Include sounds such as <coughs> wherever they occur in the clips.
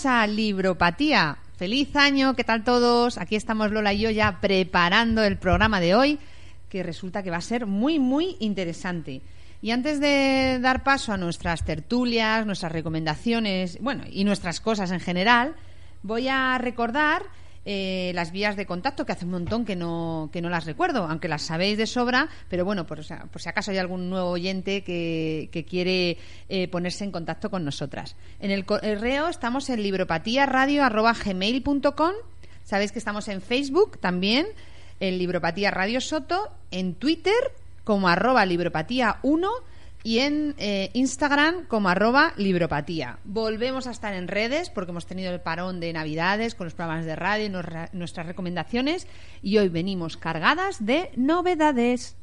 bienvenidos a Libropatía. Feliz año, ¿qué tal todos? Aquí estamos Lola y yo ya preparando el programa de hoy, que resulta que va a ser muy, muy interesante. Y antes de dar paso a nuestras tertulias, nuestras recomendaciones, bueno, y nuestras cosas en general, voy a recordar eh, las vías de contacto, que hace un montón que no, que no las recuerdo, aunque las sabéis de sobra, pero bueno, por, por si acaso hay algún nuevo oyente que, que quiere eh, ponerse en contacto con nosotras. En el correo estamos en libropatiaradio.gmail.com, sabéis que estamos en Facebook también, en Libropatía Radio Soto, en Twitter como arroba libropatía 1 y en eh, Instagram como arroba libropatía. Volvemos a estar en redes porque hemos tenido el parón de Navidades con los programas de radio y nuestras recomendaciones y hoy venimos cargadas de novedades.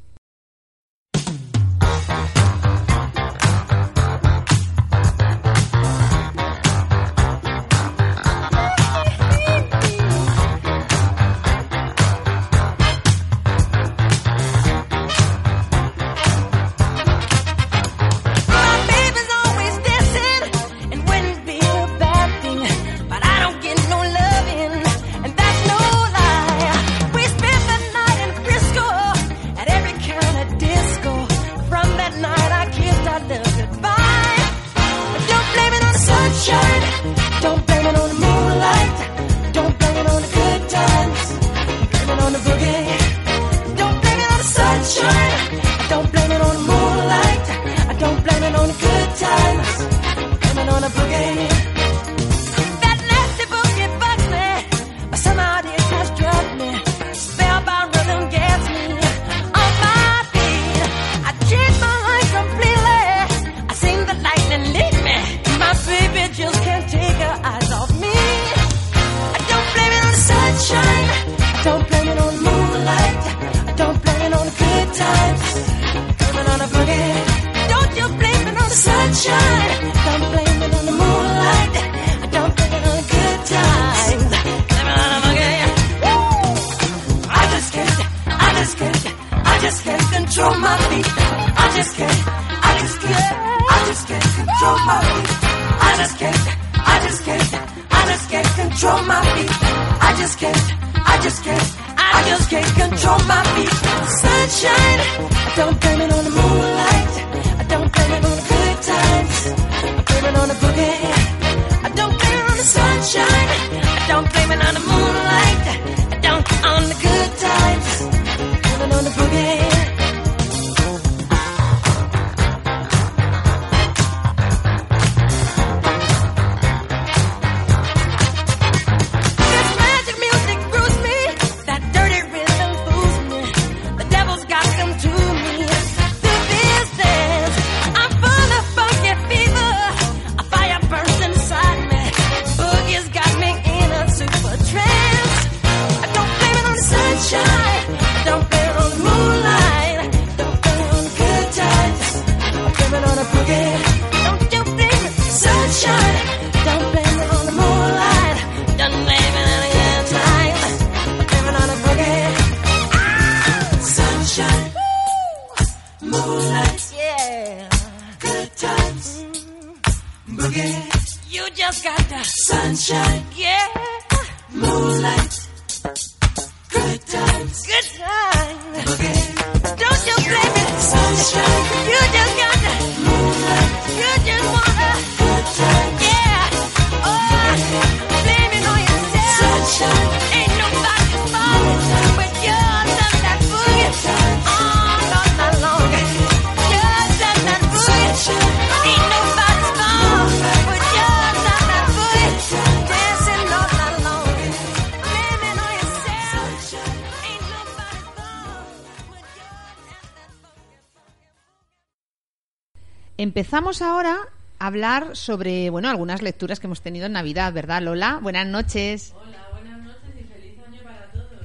Empezamos ahora a hablar sobre, bueno, algunas lecturas que hemos tenido en Navidad, ¿verdad, Lola? Buenas noches. Hola, buenas noches y feliz año para todos.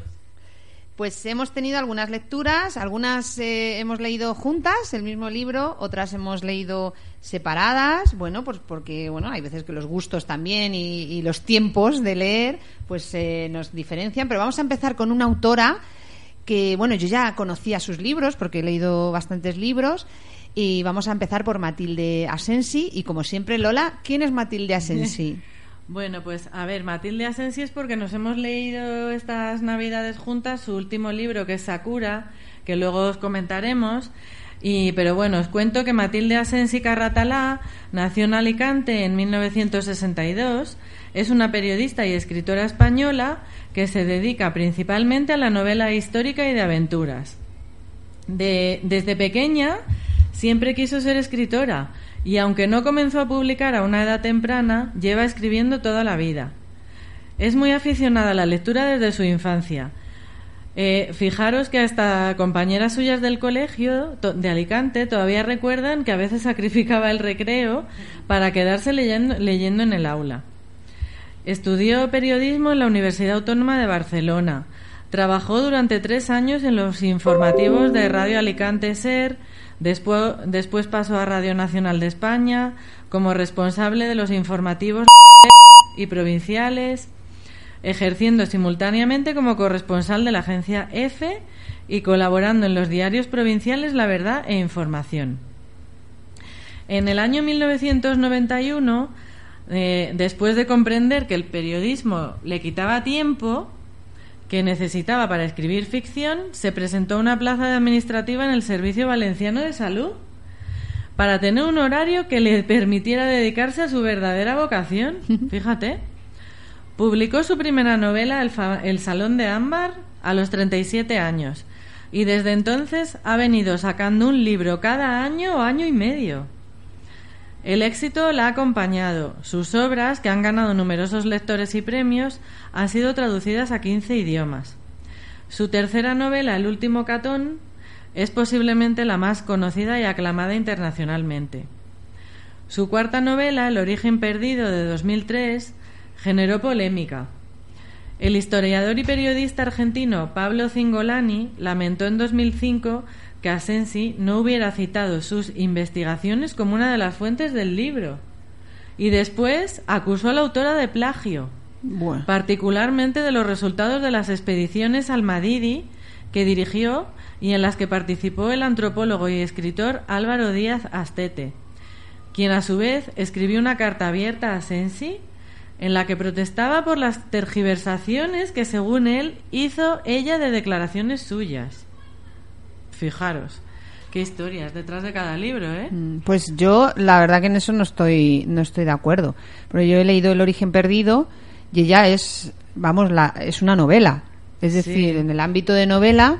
Pues hemos tenido algunas lecturas, algunas eh, hemos leído juntas el mismo libro, otras hemos leído separadas, bueno, pues porque bueno, hay veces que los gustos también y, y los tiempos de leer pues eh, nos diferencian, pero vamos a empezar con una autora que bueno, yo ya conocía sus libros porque he leído bastantes libros y vamos a empezar por Matilde Asensi y como siempre Lola, ¿quién es Matilde Asensi? <laughs> Bueno, pues a ver, Matilde Asensi es porque nos hemos leído estas Navidades juntas su último libro que es Sakura, que luego os comentaremos. Y, pero bueno, os cuento que Matilde Asensi Carratalá nació en Alicante en 1962. Es una periodista y escritora española que se dedica principalmente a la novela histórica y de aventuras. De- desde pequeña siempre quiso ser escritora y aunque no comenzó a publicar a una edad temprana, lleva escribiendo toda la vida. Es muy aficionada a la lectura desde su infancia. Eh, fijaros que hasta compañeras suyas del colegio de Alicante todavía recuerdan que a veces sacrificaba el recreo para quedarse leyendo en el aula. Estudió periodismo en la Universidad Autónoma de Barcelona. Trabajó durante tres años en los informativos de Radio Alicante Ser. Después, después pasó a Radio Nacional de España como responsable de los informativos y provinciales, ejerciendo simultáneamente como corresponsal de la agencia EFE y colaborando en los diarios provinciales La Verdad e Información. En el año 1991, eh, después de comprender que el periodismo le quitaba tiempo que necesitaba para escribir ficción, se presentó a una plaza de administrativa en el Servicio Valenciano de Salud para tener un horario que le permitiera dedicarse a su verdadera vocación. <laughs> Fíjate. Publicó su primera novela, El, El Salón de Ámbar, a los 37 años y desde entonces ha venido sacando un libro cada año o año y medio. El éxito la ha acompañado. Sus obras, que han ganado numerosos lectores y premios, han sido traducidas a 15 idiomas. Su tercera novela, El último catón, es posiblemente la más conocida y aclamada internacionalmente. Su cuarta novela, El origen perdido de 2003, generó polémica. El historiador y periodista argentino Pablo Cingolani lamentó en 2005 que Asensi no hubiera citado sus investigaciones como una de las fuentes del libro. Y después acusó a la autora de plagio, Bueno. particularmente de los resultados de las expediciones al Madidi que dirigió y en las que participó el antropólogo y escritor Álvaro Díaz Astete, quien a su vez escribió una carta abierta a Sensi en la que protestaba por las tergiversaciones que según él hizo ella de declaraciones suyas. Fijaros, qué historias detrás de cada libro, ¿eh? Mm, Pues yo, la verdad que en eso no estoy, no estoy de acuerdo. Pero yo he leído El origen perdido y ella es, vamos, la, es una novela. Es decir, Sí. en el ámbito de novela,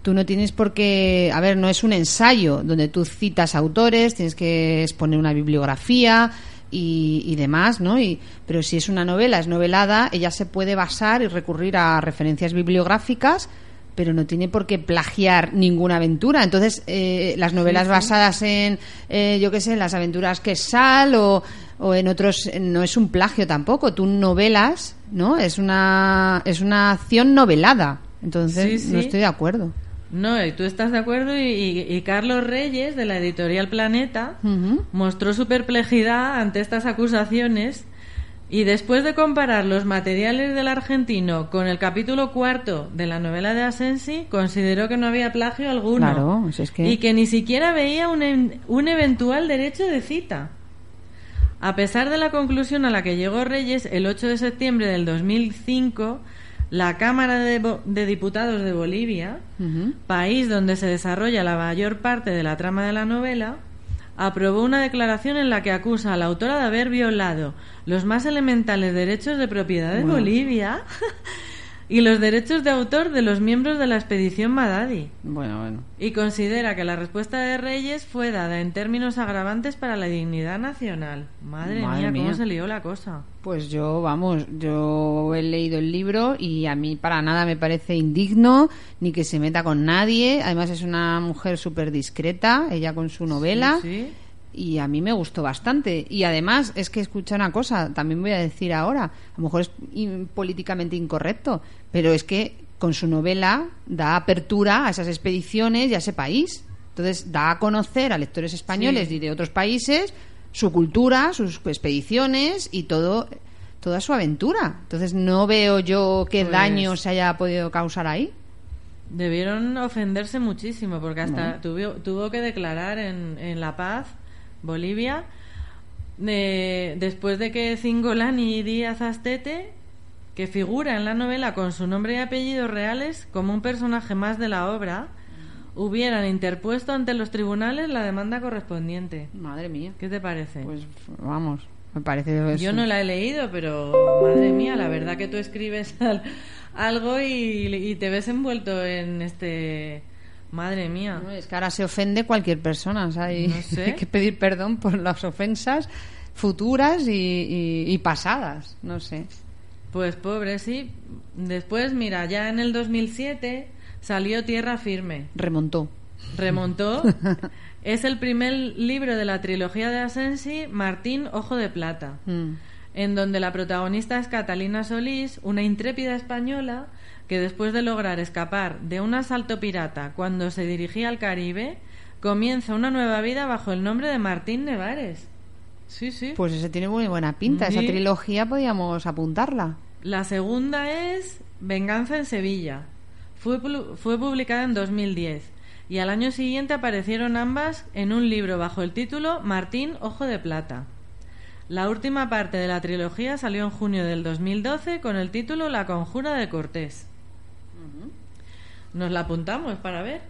tú no tienes por qué, a ver, no es un ensayo donde tú citas autores, tienes que exponer una bibliografía y, y demás, ¿no? Y, pero si es una novela, es novelada, ella se puede basar y recurrir a referencias bibliográficas pero no tiene por qué plagiar ninguna aventura. Entonces, eh, las novelas basadas en, eh, yo qué sé, en las aventuras que Sal o, o en otros, no es un plagio tampoco. Tú novelas, ¿no? Es una, es una acción novelada. Entonces, Sí, sí. no estoy de acuerdo. No, y tú estás de acuerdo y, y- y Carlos Reyes, de la editorial Planeta, mostró su perplejidad ante estas acusaciones y después de comparar los materiales del argentino con el capítulo cuarto de la novela de Asensi, consideró que no había plagio alguno Claro, si es que- y que ni siquiera veía un, un eventual derecho de cita. A pesar de la conclusión a la que llegó Reyes el 8 de septiembre del 2005, la Cámara de, Bo- de Diputados de Bolivia, país donde se desarrolla la mayor parte de la trama de la novela, aprobó una declaración en la que acusa a la autora de haber violado los más elementales derechos de propiedad de. Bolivia <laughs> y los derechos de autor de los miembros de la expedición Madadi. Bueno, bueno. Y considera que la respuesta de Reyes fue dada en términos agravantes para la dignidad nacional. Madre, Madre mía, mía. cómo se lió la cosa. Pues yo, vamos, yo he leído el libro y a mí para nada me parece indigno ni que se meta con nadie. Además es una mujer súper discreta, ella con su novela. Sí, sí. Y a mí me gustó bastante. Y además, es que escucha una cosa, también voy a decir ahora, a lo mejor es in- políticamente incorrecto, pero es que con su novela da apertura a esas expediciones y a ese país. Entonces, da a conocer a lectores españoles Sí. y de otros países su cultura, sus expediciones y todo toda su aventura. Entonces, no veo yo qué Pues- daño se haya podido causar ahí. Debieron ofenderse muchísimo porque hasta tuvo, tuvo que declarar en, en La Paz, Bolivia, de- después de que Cingolani Díaz Astete, que figura en la novela con su nombre y apellidos reales como un personaje más de la obra, hubieran interpuesto ante los tribunales la demanda correspondiente. Madre mía. ¿Qué te parece? Pues vamos, me parece Yo no la he leído, pero madre mía, la verdad que tú escribes <laughs> al- algo y, y te ves envuelto en este... Madre mía. No, es que ahora se ofende cualquier persona, o sea, y No sé. hay <laughs> que pedir perdón por las ofensas futuras y, y- y pasadas, no sé. Pues pobre, sí. Después, mira, ya en el 2007 salió Tierra Firme. Remontó. Remontó. <laughs> es el primer libro de la trilogía de Asensi, Martín Ojo de Plata, Mm. En donde la protagonista es Catalina Solís, una intrépida española que después de lograr escapar de un asalto pirata cuando se dirigía al Caribe, comienza una nueva vida bajo el nombre de Martín Nevares. Sí, sí. Pues ese tiene muy buena pinta, esa trilogía podíamos apuntarla. La segunda es Venganza en Sevilla. Fue, fue publicada en 2010 y al año siguiente aparecieron ambas en un libro bajo el título Martín Ojo de Plata. La última parte de la trilogía salió en junio del 2012 con el título La Conjura de Cortés. Nos la apuntamos para ver,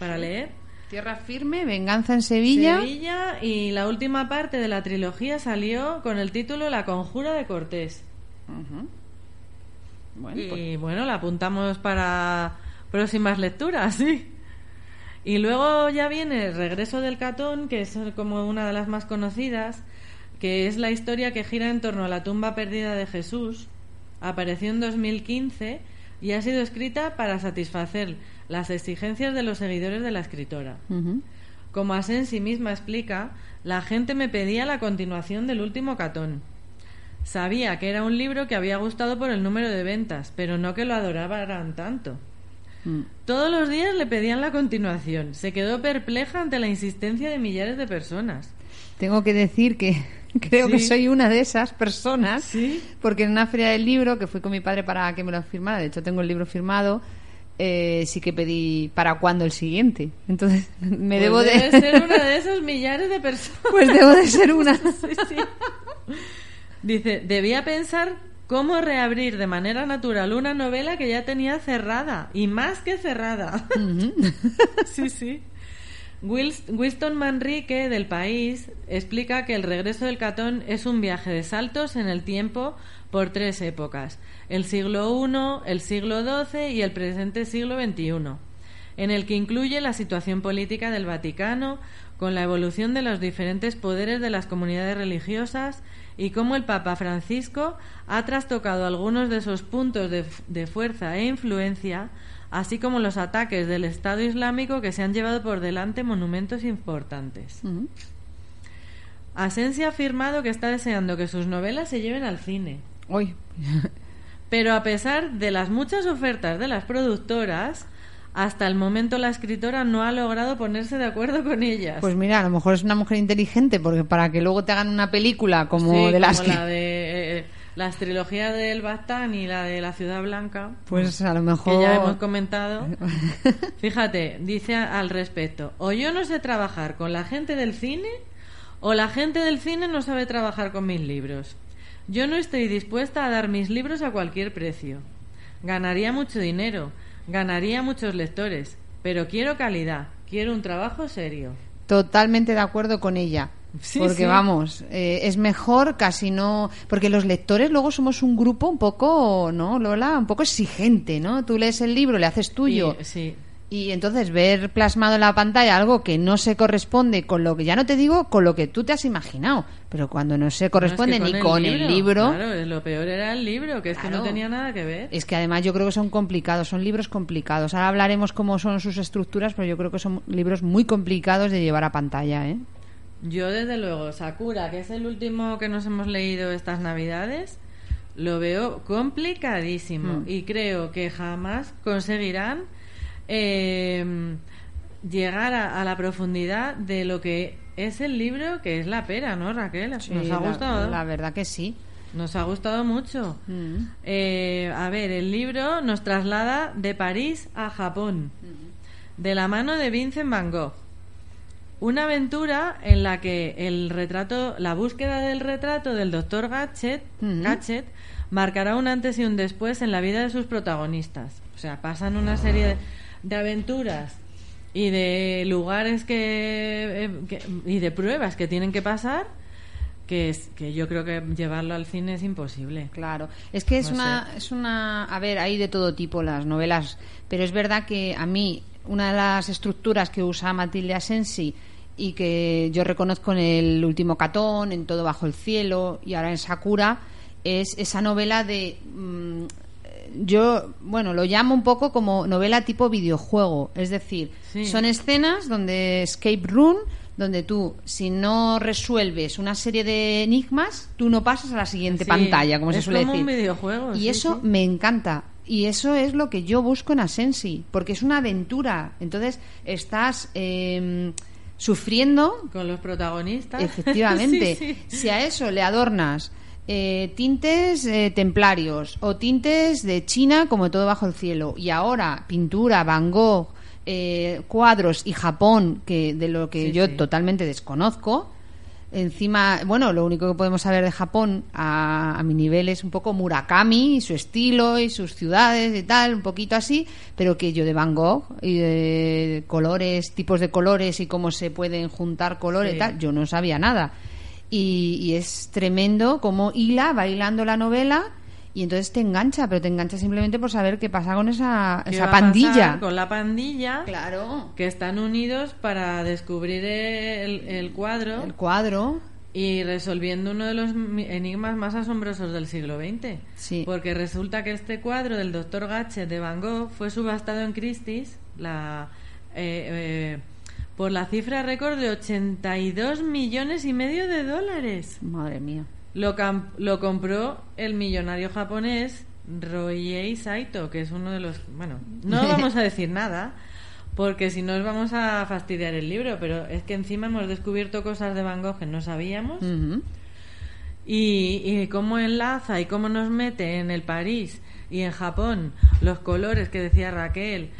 para leer. Tierra firme, venganza en Sevilla. Sevilla y la última parte de la trilogía salió con el título La Conjura de Cortés. Bueno, pues, Y bueno, la apuntamos para próximas lecturas, <laughs> sí. Y luego ya viene el regreso del Catón, que es como una de las más conocidas, que es la historia que gira en torno a la tumba perdida de Jesús. Apareció en 2015 y ha sido escrita para satisfacer las exigencias de los seguidores de la escritora. ujú. Como Asensi misma explica, la gente me pedía la continuación del último Catón. Sabía que era un libro que había gustado por el número de ventas, pero no que lo adoraran tanto. Mm. Todos los días le pedían la continuación. Se quedó perpleja ante la insistencia de millares de personas. Tengo que decir que <laughs> creo que soy una de esas personas, Sí. porque en una feria del libro, que fui con mi padre para que me lo firmara, de hecho tengo el libro firmado, eh, sí que pedí para cuándo el siguiente. Entonces <laughs> me Pues debo de... debe ser una de <laughs> esos millares de personas. pues debo de ser una. Sí, sí. Dice, debía pensar cómo reabrir de manera natural una novela que ya tenía cerrada, y más que cerrada. sí, sí. Winston Manrique, del País, explica que el regreso del Catón es un viaje de saltos en el tiempo por tres épocas, el siglo I, el siglo XII y el presente siglo XXI, en el que incluye la situación política del Vaticano, con la evolución de los diferentes poderes de las comunidades religiosas y cómo el Papa Francisco ha trastocado algunos de esos puntos de, de fuerza e influencia, así como los ataques del Estado Islámico que se han llevado por delante monumentos importantes. Ujú. Asensi ha afirmado que está deseando que sus novelas se lleven al cine. Uy. Pero a pesar de las muchas ofertas de las productoras, hasta el momento la escritora no ha logrado ponerse de acuerdo con ellas. Pues mira, a lo mejor es una mujer inteligente, porque para que luego te hagan una película como Sí, de las como que... la de las trilogías del Bastán y la de la Ciudad Blanca, Pues a lo que mejor... ya hemos comentado. <laughs> Fíjate, dice al respecto, o yo no sé trabajar con la gente del cine, o la gente del cine no sabe trabajar con mis libros. Yo no estoy dispuesta a dar mis libros a cualquier precio. Ganaría mucho dinero, ganaría muchos lectores, pero quiero calidad, quiero un trabajo serio. Totalmente de acuerdo con ella. Sí, porque sí. vamos, eh, es mejor casi no. Porque los lectores luego somos un grupo un poco, ¿no, Lola? Un poco exigente, ¿no? Tú lees el libro, le haces tuyo. Y- sí. Y entonces ver plasmado en la pantalla algo que no se corresponde con lo que, ya no te digo con lo que tú te has imaginado, pero cuando no se corresponde No, es que ni con el libro, Claro, lo peor era el libro, que es que no tenía nada que ver. es que además yo creo que son complicados, son libros complicados. Ahora hablaremos cómo son sus estructuras, pero yo creo que son libros muy complicados de llevar a pantalla, ¿eh? Yo, desde luego, Sakura, que es el último que nos hemos leído estas Navidades, lo veo complicadísimo Mm. y creo que jamás conseguirán eh, llegar a, a la profundidad de lo que es el libro, que es la pera, ¿no, Raquel? Sí, nos ha gustado. La, verdad que sí. Nos ha gustado mucho. Mm. Eh, a ver, el libro nos traslada de París a Japón, de la mano de Vincent Van Gogh. Una aventura en la que el retrato, la búsqueda del retrato del doctor Ujú. Gadget marcará un antes y un después en la vida de sus protagonistas. O sea, pasan una serie de, de aventuras y de lugares que, eh, que- y de pruebas que tienen que pasar que es que yo creo que llevarlo al cine es imposible. Claro, es que es No una, es una, a ver, hay de todo tipo las novelas, pero es verdad que a mí una de las estructuras que usa Matilde Asensi y que yo reconozco en el último Catón, en Todo bajo el cielo y ahora en Sakura es esa novela de mm, yo, bueno, lo llamo un poco como novela tipo videojuego, es decir, Sí. son escenas donde escape room donde tú, si no resuelves una serie de enigmas, tú no pasas a la siguiente Sí, pantalla, como se suele como decir. un videojuego, Y sí, eso me encanta. Y eso es lo que yo busco en Asensi, porque es una aventura. Entonces, estás eh, sufriendo Con los protagonistas. Efectivamente. <laughs> Sí, sí. Si a eso le adornas eh, tintes eh, templarios o tintes de China como todo bajo el cielo y ahora pintura, Van Gogh, eh, cuadros y Japón que de lo que Sí, yo totalmente desconozco. Encima, bueno, lo único que podemos saber de Japón a, a mi nivel es un poco Murakami y su estilo y sus ciudades y tal, un poquito así, pero que yo de Van Gogh y de colores, tipos de colores y cómo se pueden juntar colores Sí. y tal, yo no sabía nada. Y, y es tremendo cómo hila bailando la novela y entonces te engancha, pero te engancha simplemente por saber qué pasa con esa, ¿Qué esa va a pasar pandilla. Con la pandilla Claro. que están unidos para descubrir el, el cuadro El cuadro. y resolviendo uno de los enigmas más asombrosos del siglo XX. Sí. Porque resulta que este cuadro del doctor Gatchet de Van Gogh fue subastado en Christie's la, eh, eh, por la cifra récord de 82 millones y medio de dólares. Madre mía. Lo, lo compró el millonario japonés Roiei Saito, que es uno de los... Bueno, no <laughs> vamos a decir nada, porque si no os vamos a fastidiar el libro, pero es que encima hemos descubierto cosas de Van Gogh que no sabíamos. Y, y cómo enlaza y cómo nos mete en el París y en Japón los colores que decía Raquel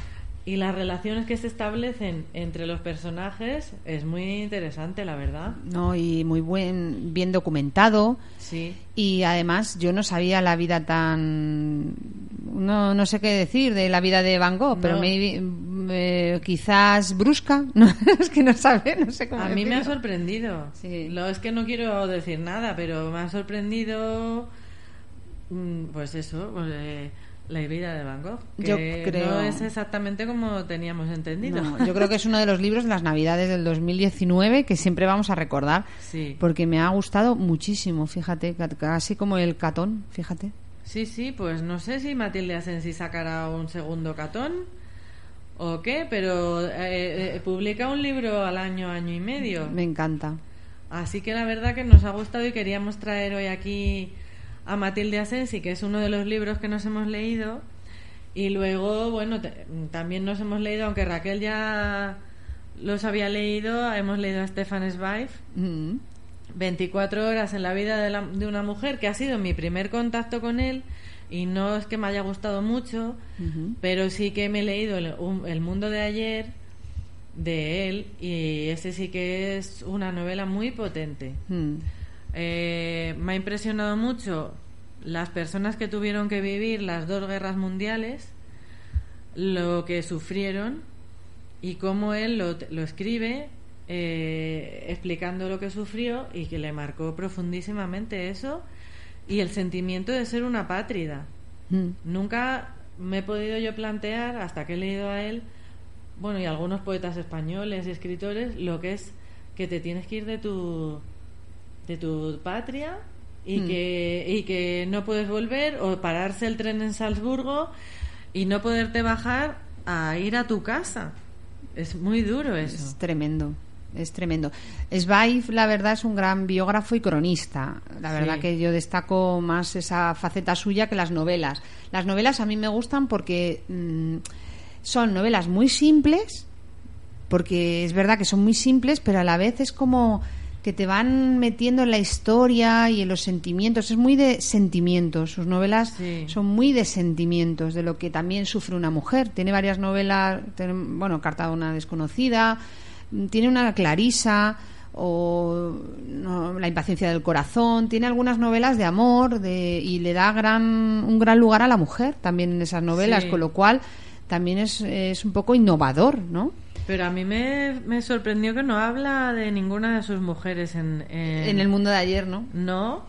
y las relaciones que se establecen entre los personajes es muy interesante, la verdad. No, y muy buen, bien documentado. Sí. Y además yo no sabía la vida tan... No, no sé qué decir de la vida de Van Gogh, pero eh, quizás brusca. <laughs> No, es que no sabe, no sé cómo A mí me ha sorprendido. Sí. Lo es que no quiero decir nada, pero me ha sorprendido, mm, pues eso, pues, eh, la vida de Van Gogh. Que Yo creo- no es exactamente como teníamos entendido. No, yo creo que es uno de los libros de las Navidades del 2019 que siempre vamos a recordar. Sí. Porque me ha gustado muchísimo, fíjate, ca- casi como el catón, fíjate. Sí, sí, pues no sé si Matilde Asensi sacará un segundo catón o qué, pero eh, eh, publica un libro al año, año y medio. Me encanta. Así que la verdad que nos ha gustado y queríamos traer hoy aquí a Matilde Asensi, que es uno de los libros que nos hemos leído. Y luego, bueno, te- también nos hemos leído, aunque Raquel ya los había leído, hemos leído a Stefan Zweig, Mm. 24 horas en la vida de, la- de una mujer, que ha sido mi primer contacto con él. Y no es que me haya gustado mucho, pero sí que me he leído el, un- El mundo de ayer de él y ese sí que es una novela muy potente. Mm. Eh, me ha impresionado mucho las personas que tuvieron que vivir las dos guerras mundiales, lo que sufrieron y cómo él lo, lo escribe eh, explicando lo que sufrió y que le marcó profundísimamente eso y el sentimiento de ser una pátrida. Mm. Nunca me he podido yo plantear, hasta que he leído a él, bueno, y algunos poetas españoles y escritores, lo que es que te tienes que ir de tu, de tu patria y, Mm. que, y que no puedes volver o pararse el tren en Salzburgo y no poderte bajar a ir a tu casa. Es muy duro eso. Es tremendo. es tremendo. Zweig, la verdad, es un gran biógrafo y cronista. La verdad Sí. que yo destaco más esa faceta suya que las novelas. Las novelas a mí me gustan porque mm, son novelas muy simples, porque es verdad que son muy simples, pero a la vez es como que te van metiendo en la historia y en los sentimientos. Es muy de sentimientos. Sus novelas Sí. son muy de sentimientos, de lo que también sufre una mujer. Tiene varias novelas, ten- bueno, Carta de una desconocida, mm, tiene una Clarisa o no, La impaciencia del corazón, tiene algunas novelas de amor de, y le da gran, un gran lugar a la mujer también en esas novelas, Sí. con lo cual también es, es un poco innovador, ¿no? Pero a mí me, me sorprendió que no habla de ninguna de sus mujeres en, en, En el mundo de ayer, ¿no? No,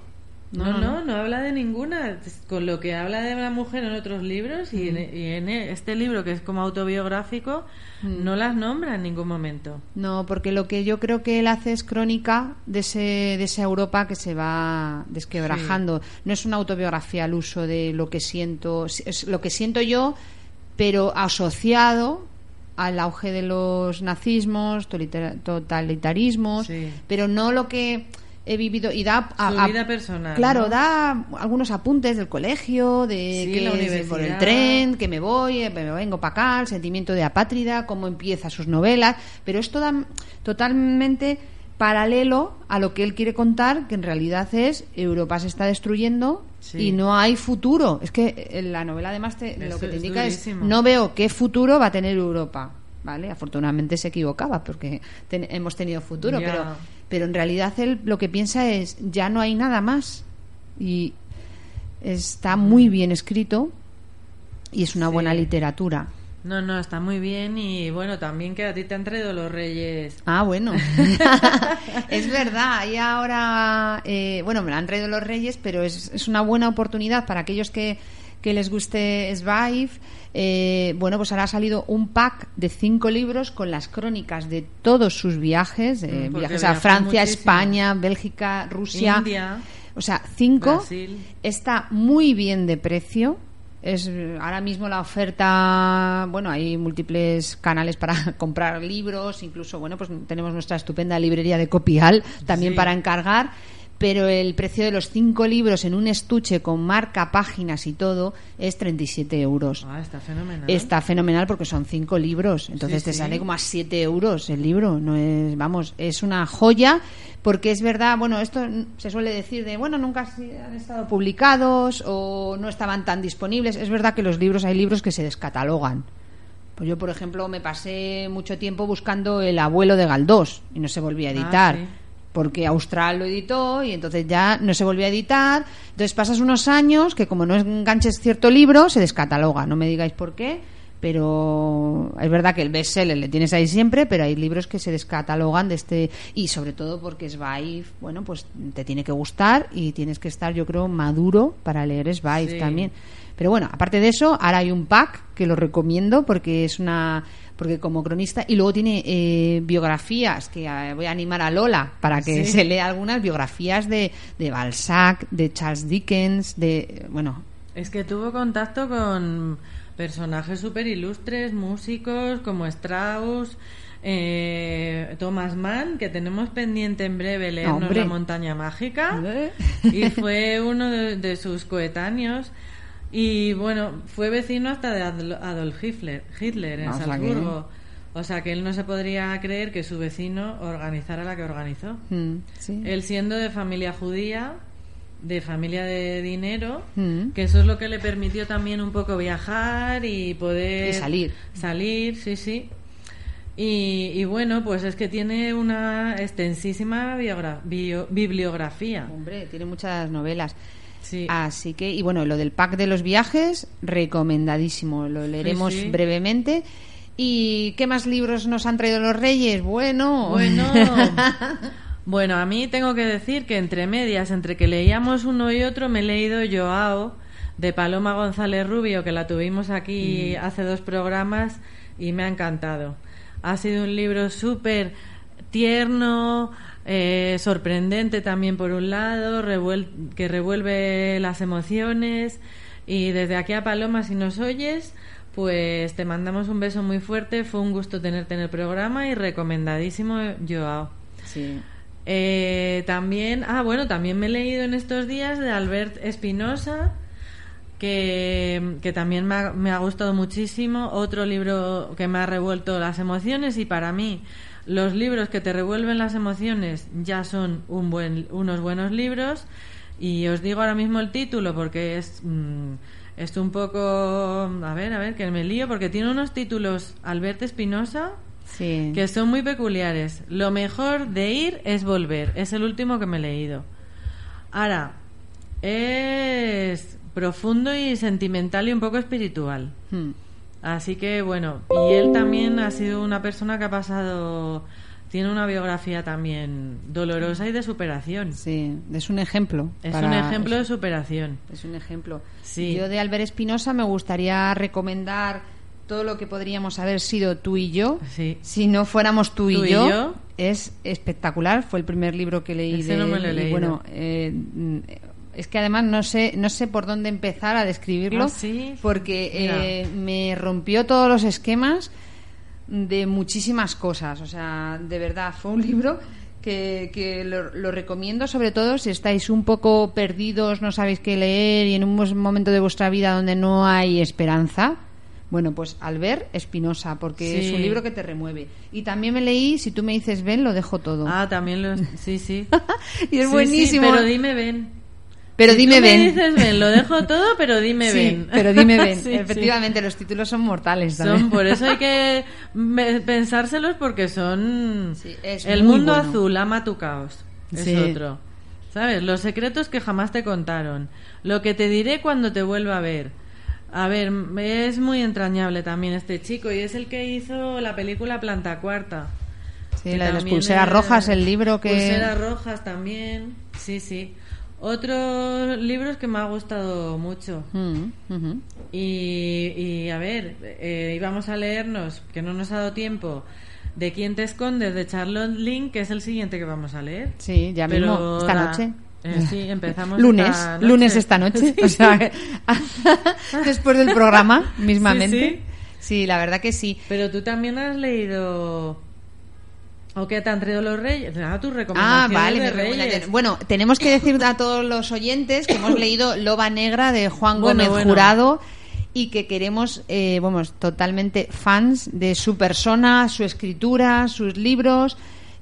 No, no, no, habla de ninguna. Con lo que habla de la mujer en otros libros y, Mm. en, y en este libro que es como autobiográfico, Mm. no las nombra en ningún momento. No, porque lo que yo creo que él hace es crónica de, ese, de esa Europa que se va desquebrajando. No es una autobiografía al uso de lo que siento, es lo que siento yo, pero asociado al auge de los nazismos, totalitarismos, Sí. pero no lo que he vivido y da Su vida personal, Claro, ¿no? da algunos apuntes del colegio, de Sí, que la universidad. por el tren, que me voy, eh, me vengo para acá, el sentimiento de apátrida, cómo empieza sus novelas, pero es toda- totalmente paralelo a lo que él quiere contar, que en realidad es Europa se está destruyendo Sí. y no hay futuro. Es que en la novela además te- lo que te indica es no veo qué futuro va a tener Europa. ¿Vale? Afortunadamente se equivocaba porque ten- hemos tenido futuro, Ya. pero, pero en realidad él lo que piensa es ya no hay nada más y está muy bien escrito y es una Sí. buena literatura. No, no, está muy bien y bueno, también que a ti te han traído los reyes. Ah, bueno. <laughs> es verdad. Y ahora, eh, bueno, me lo han traído los Reyes, pero es, es una buena oportunidad para aquellos que, que les guste Zweig. Eh, bueno, pues ahora ha salido un pack de cinco libros con las crónicas de todos sus viajes, eh, Mm, viajes a Francia, muchísimo. España, Bélgica, Rusia. India. O sea, cinco. Brasil. Está muy bien de precio. Es ahora mismo la oferta, bueno, hay múltiples canales para <laughs> comprar libros, incluso, bueno, pues tenemos nuestra estupenda librería de Copial también Sí. para encargar, pero el precio de los cinco libros en un estuche con marca, páginas y todo es 37 euros. Ah, está fenomenal. Está fenomenal porque son cinco libros, entonces Sí, te sí. sale como a siete euros el libro. No es, vamos, es una joya porque es verdad. Bueno, esto se suele decir de bueno nunca han estado publicados o no estaban tan disponibles. Es verdad que los libros hay libros que se descatalogan. Pues yo, por ejemplo, me pasé mucho tiempo buscando El abuelo de Galdós y no se volvía a Ah, editar. sí. Porque Austral lo editó y entonces ya no se volvió a editar. Entonces pasas unos años que como no enganches cierto libro, se descataloga. No me digáis por qué, pero es verdad que el bestseller le tienes ahí siempre, pero hay libros que se descatalogan de este... Y sobre todo porque Zweig, bueno, pues te tiene que gustar y tienes que estar, yo creo, maduro para leer Zweig Sí. también. Pero bueno, aparte de eso, ahora hay un pack que lo recomiendo porque es una porque como cronista y luego tiene eh, biografías que eh, voy a animar a Lola para que Sí. se lea algunas biografías de, de Balzac, de Charles Dickens, de bueno, Es que tuvo contacto con personajes súper ilustres, músicos como Strauss, eh, Thomas Mann, que tenemos pendiente en breve leernos Hombre. La montaña mágica, ¿Eh? y fue uno de, de sus coetáneos. Y bueno, fue vecino hasta de Adol- Adolf Hitler, Hitler en O sea que- Salzburgo. O sea que él no se podría creer que su vecino organizara la que organizó. Mm, sí. Él siendo de familia judía, de familia de dinero, Mm. que eso es lo que le permitió también un poco viajar y poder Y salir. Salir, sí, sí. Y, y bueno, pues es que tiene una extensísima bio- bibliografía. Hombre, tiene muchas novelas. Sí. Así que, y bueno, lo del pack de los viajes, recomendadísimo. Lo leeremos sí. brevemente. ¿Y qué más libros nos han traído los Reyes? Bueno, Bueno, <laughs> bueno, a mí tengo que decir que entre medias, entre que leíamos uno y otro, me he leído Joao de Paloma González Rubio, que la tuvimos aquí hace dos programas y me ha encantado. Ha sido un libro súper tierno, eh, sorprendente también por un lado, revuel- que revuelve las emociones y desde aquí a Paloma, si nos oyes, pues te mandamos un beso muy fuerte. Fue un gusto tenerte en el programa y recomendadísimo, Joao. Sí. Eh, también, ah, bueno, también me he leído en estos días de Albert Espinosa, que, que también me ha, me ha gustado muchísimo. Otro libro que me ha revuelto las emociones y para mí los libros que te revuelven las emociones ya son un buen, unos buenos libros. Y os digo ahora mismo el título porque es, mm, es un poco... A ver, a ver, que me lío porque tiene unos títulos Albert Espinosa Sí. que son muy peculiares. Lo mejor de ir es volver. Es el último que me he leído. Ahora, es profundo y sentimental y un poco espiritual. Hmm. Así que bueno, y él también ha sido una persona que ha pasado, tiene una biografía también dolorosa y de superación. Sí, es un ejemplo. Es para- un ejemplo de superación. Es un ejemplo. Sí. Yo de Albert Espinosa me gustaría recomendar todo lo que podríamos haber sido tú y yo. Sí. Si no fuéramos tú y, Tú y yo, es espectacular. Fue el primer libro que leí Ese de no me él. lo he y leído. bueno, eh, es que además no sé, no sé por dónde empezar a describirlo, Ah, ¿sí? porque eh, me rompió todos los esquemas de muchísimas cosas. O sea, de verdad, fue un <laughs> libro que, que lo, lo recomiendo sobre todo si estáis un poco perdidos, no sabéis qué leer y en un momento de vuestra vida donde no hay esperanza. Bueno, pues Albert Espinosa, porque Sí. es un libro que te remueve. Y también me leí, si tú me dices ven, lo dejo todo. Ah, también lo... Sí, sí. <laughs> y es Sí, buenísimo. sí, pero dime ven. Pero Si dime tú me ven. dices ven, lo dejo <laughs> todo, pero dime Sí, ven. pero dime ven. <laughs> Sí, sí. Efectivamente, los títulos son mortales también. Son, por eso hay que <laughs> pensárselos porque son el mundo bueno. azul ama tu caos es otro sabes los secretos que jamás te contaron lo que te diré cuando te vuelva a ver a ver es muy entrañable también este chico y es el que hizo la película Planta Cuarta Sí, la de las pulseras rojas, el libro que... pulseras rojas también sí sí otros libros que me ha gustado mucho Mm, y, y, a ver, eh, íbamos a leernos, que no nos ha dado tiempo, de quién te escondes de Charlotte Link, que es el siguiente que vamos a leer. Sí, ya Pero mismo, esta la- noche. eh, sí, empezamos lunes, <laughs> esta lunes esta noche, Sí, o sea, <laughs> sí. <laughs> después del programa mismamente. Sí, Sí, la verdad que sí. Pero tú también has leído... ¿O qué te han traído los reyes? Ah, tus Ah, recomendaciones vale. de reyes. Bueno, tenemos que decir a todos los oyentes que hemos <coughs> leído Loba Negra de Juan Bueno, Gómez bueno. Jurado y que queremos, eh, vamos, totalmente fans de su persona, su escritura, sus libros.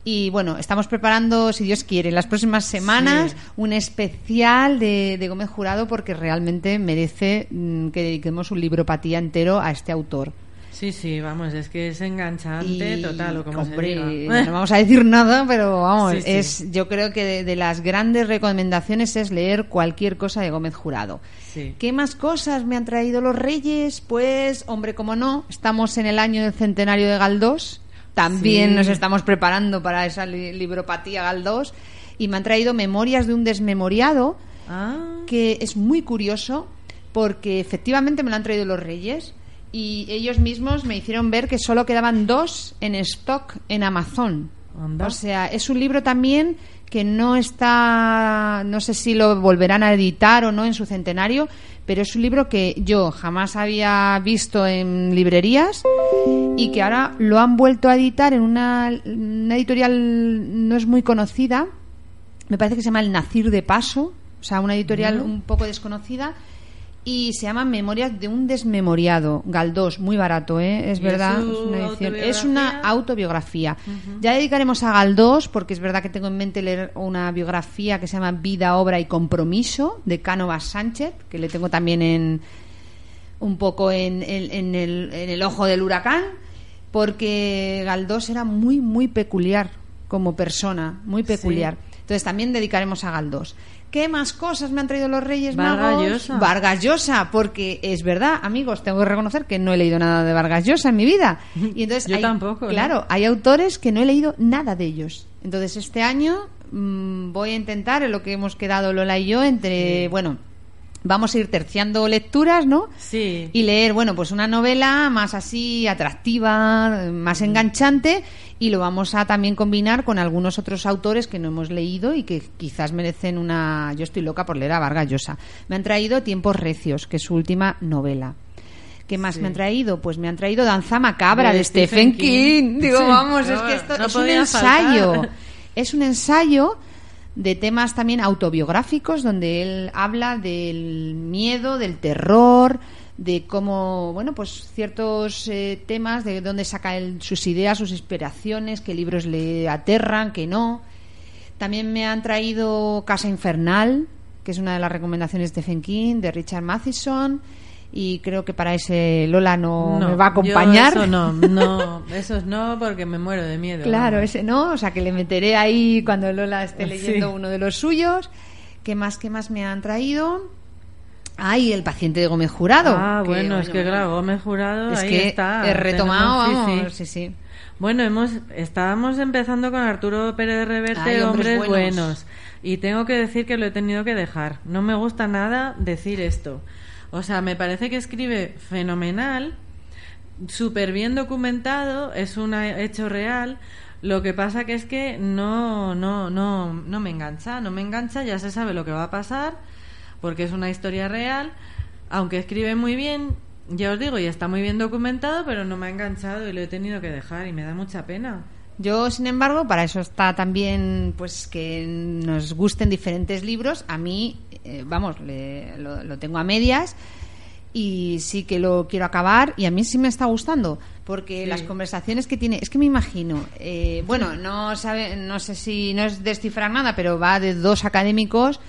Y bueno, estamos preparando, si Dios quiere, en las próximas semanas Sí. un especial de, de Gómez Jurado porque realmente merece mm, que dediquemos un libropatía entero a este autor. Sí, sí, vamos, es que es enganchante Y, total, o como hombre, se no <laughs> vamos a decir nada, pero vamos, Sí, sí. es yo creo que de, de las grandes recomendaciones es leer cualquier cosa de Gómez Jurado. Sí. ¿Qué más cosas me han traído los Reyes? Pues, hombre, como no, estamos en el año del centenario de Galdós. También nos estamos preparando para esa li- libropatía Galdós. Y me han traído Memorias de un desmemoriado, Ah, que es muy curioso porque efectivamente me lo han traído los Reyes y ellos mismos me hicieron ver que solo quedaban dos en stock en Amazon. Anda. O sea, es un libro también que no está, no sé si lo volverán a editar o no en su centenario, pero es un libro que yo jamás había visto en librerías y que ahora lo han vuelto a editar en una, una editorial no es muy conocida, me parece que se llama El Nacir de Paso, o sea, una editorial un poco desconocida. Y se llama Memorias de un desmemoriado, Galdós, muy barato, ¿eh? es ¿Y verdad. es una, edición. Es una autobiografía? autobiografía. Ya dedicaremos a Galdós, porque es verdad que tengo en mente leer una biografía que se llama Vida, Obra y Compromiso, de Cánovas Sánchez, que le tengo también en un poco en, en- en el, en el ojo del huracán, porque Galdós era muy, muy peculiar como persona, muy peculiar. Entonces también dedicaremos a Galdós. ¿Qué más cosas me han traído los Reyes Vargas Magos? Llosa. Vargas Llosa, porque es verdad, amigos, tengo que reconocer que no he leído nada de Vargas Llosa en mi vida. <laughs> Y entonces Yo hay- tampoco, ¿no? Claro, hay autores que no he leído nada de ellos. Entonces este año mm, voy a intentar, en lo que hemos quedado Lola y yo, entre, bueno, vamos a ir terciando lecturas, ¿no? sí. y leer, bueno, pues una novela más así atractiva, más enganchante y lo vamos a también combinar con algunos otros autores que no hemos leído y que quizás merecen una... Yo estoy loca por leer a Vargas Llosa. Me han traído Tiempos Recios, que es su última novela. ¿Qué más Sí. me han traído? Pues me han traído Danza Macabra de, De Stephen King. King. Digo, Sí. vamos, es que esto no es un ensayo. faltar. <laughs> Es un ensayo de temas también autobiográficos donde él habla del miedo, del terror, de cómo, bueno, pues ciertos eh, temas, de dónde saca él sus ideas, sus inspiraciones, qué libros le aterran, qué no. También me han traído Casa Infernal, que es una de las recomendaciones de Stephen King, de Richard Matheson. Y creo que para ese Lola no, me va a yo acompañar. eso no, <laughs> no, eso no, porque me muero de miedo. Claro, ese no, o sea que le meteré ahí cuando Lola esté leyendo Sí. uno de los suyos. ¿Qué más, qué más me han traído? Ay, el paciente de Gómez Jurado. Ah, que, bueno, es que claro, Gómez Jurado, Es ahí que está. he retomado, Tenemos- vamos, sí. sí, sí. Bueno, hemos, estábamos empezando con Arturo Pérez de Reverte, Ay, hombres Hombres buenos. buenos. Y tengo que decir que lo he tenido que dejar. No me gusta nada decir esto. O sea, me parece que escribe fenomenal, súper bien documentado, es un hecho real. Lo que pasa que es que no, no, no, no me engancha, no me engancha, ya se sabe lo que va a pasar, porque es una historia real. Aunque escribe muy bien, ya os digo, y está muy bien documentado, pero no me ha enganchado y lo he tenido que dejar y me da mucha pena. Yo, sin embargo, para eso está también, pues, que nos gusten diferentes libros. A mí, eh, vamos, le- lo, lo tengo a medias y sí que lo quiero acabar y a mí sí me está gustando porque Sí. las conversaciones que tiene, es que me imagino, eh, bueno, no sabe, no sé si no es descifrar nada, pero va de dos académicos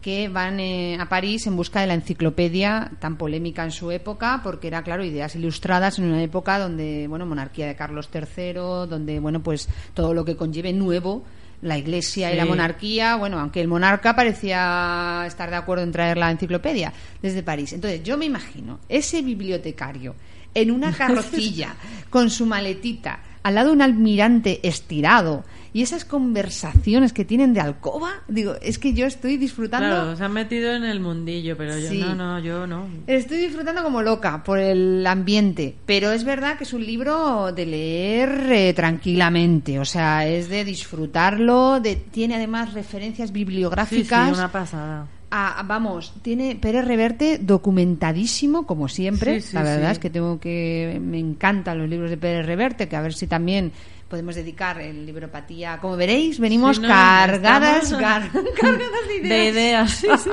que van eh, a París en busca de la enciclopedia tan polémica en su época, porque era, claro, ideas ilustradas en una época donde, bueno, monarquía de Carlos III, donde, bueno, pues todo lo que conlleve nuevo, la iglesia y la monarquía, bueno, aunque el monarca parecía estar de acuerdo en traer la enciclopedia desde París. Entonces, yo me imagino ese bibliotecario en una <laughs> carrocilla con su maletita al lado de un almirante estirado y esas conversaciones que tienen de alcoba, digo, es que yo estoy disfrutando Claro, se han metido en el mundillo, pero yo Sí. no, no, yo no. Estoy disfrutando como loca por el ambiente, pero es verdad que es un libro de leer eh, tranquilamente, o sea, es de disfrutarlo, de, tiene además referencias Sí, bibliográficas. sí, una pasada. a- vamos, tiene Pérez Reverte documentadísimo, como siempre. Sí, sí, la verdad sí. es que tengo que. Me encantan los libros de Pérez Reverte, que a ver si también podemos dedicar el libropatía. Como veréis, venimos Sí, no, cargadas, <laughs> de ideas. De ideas, sí, sí.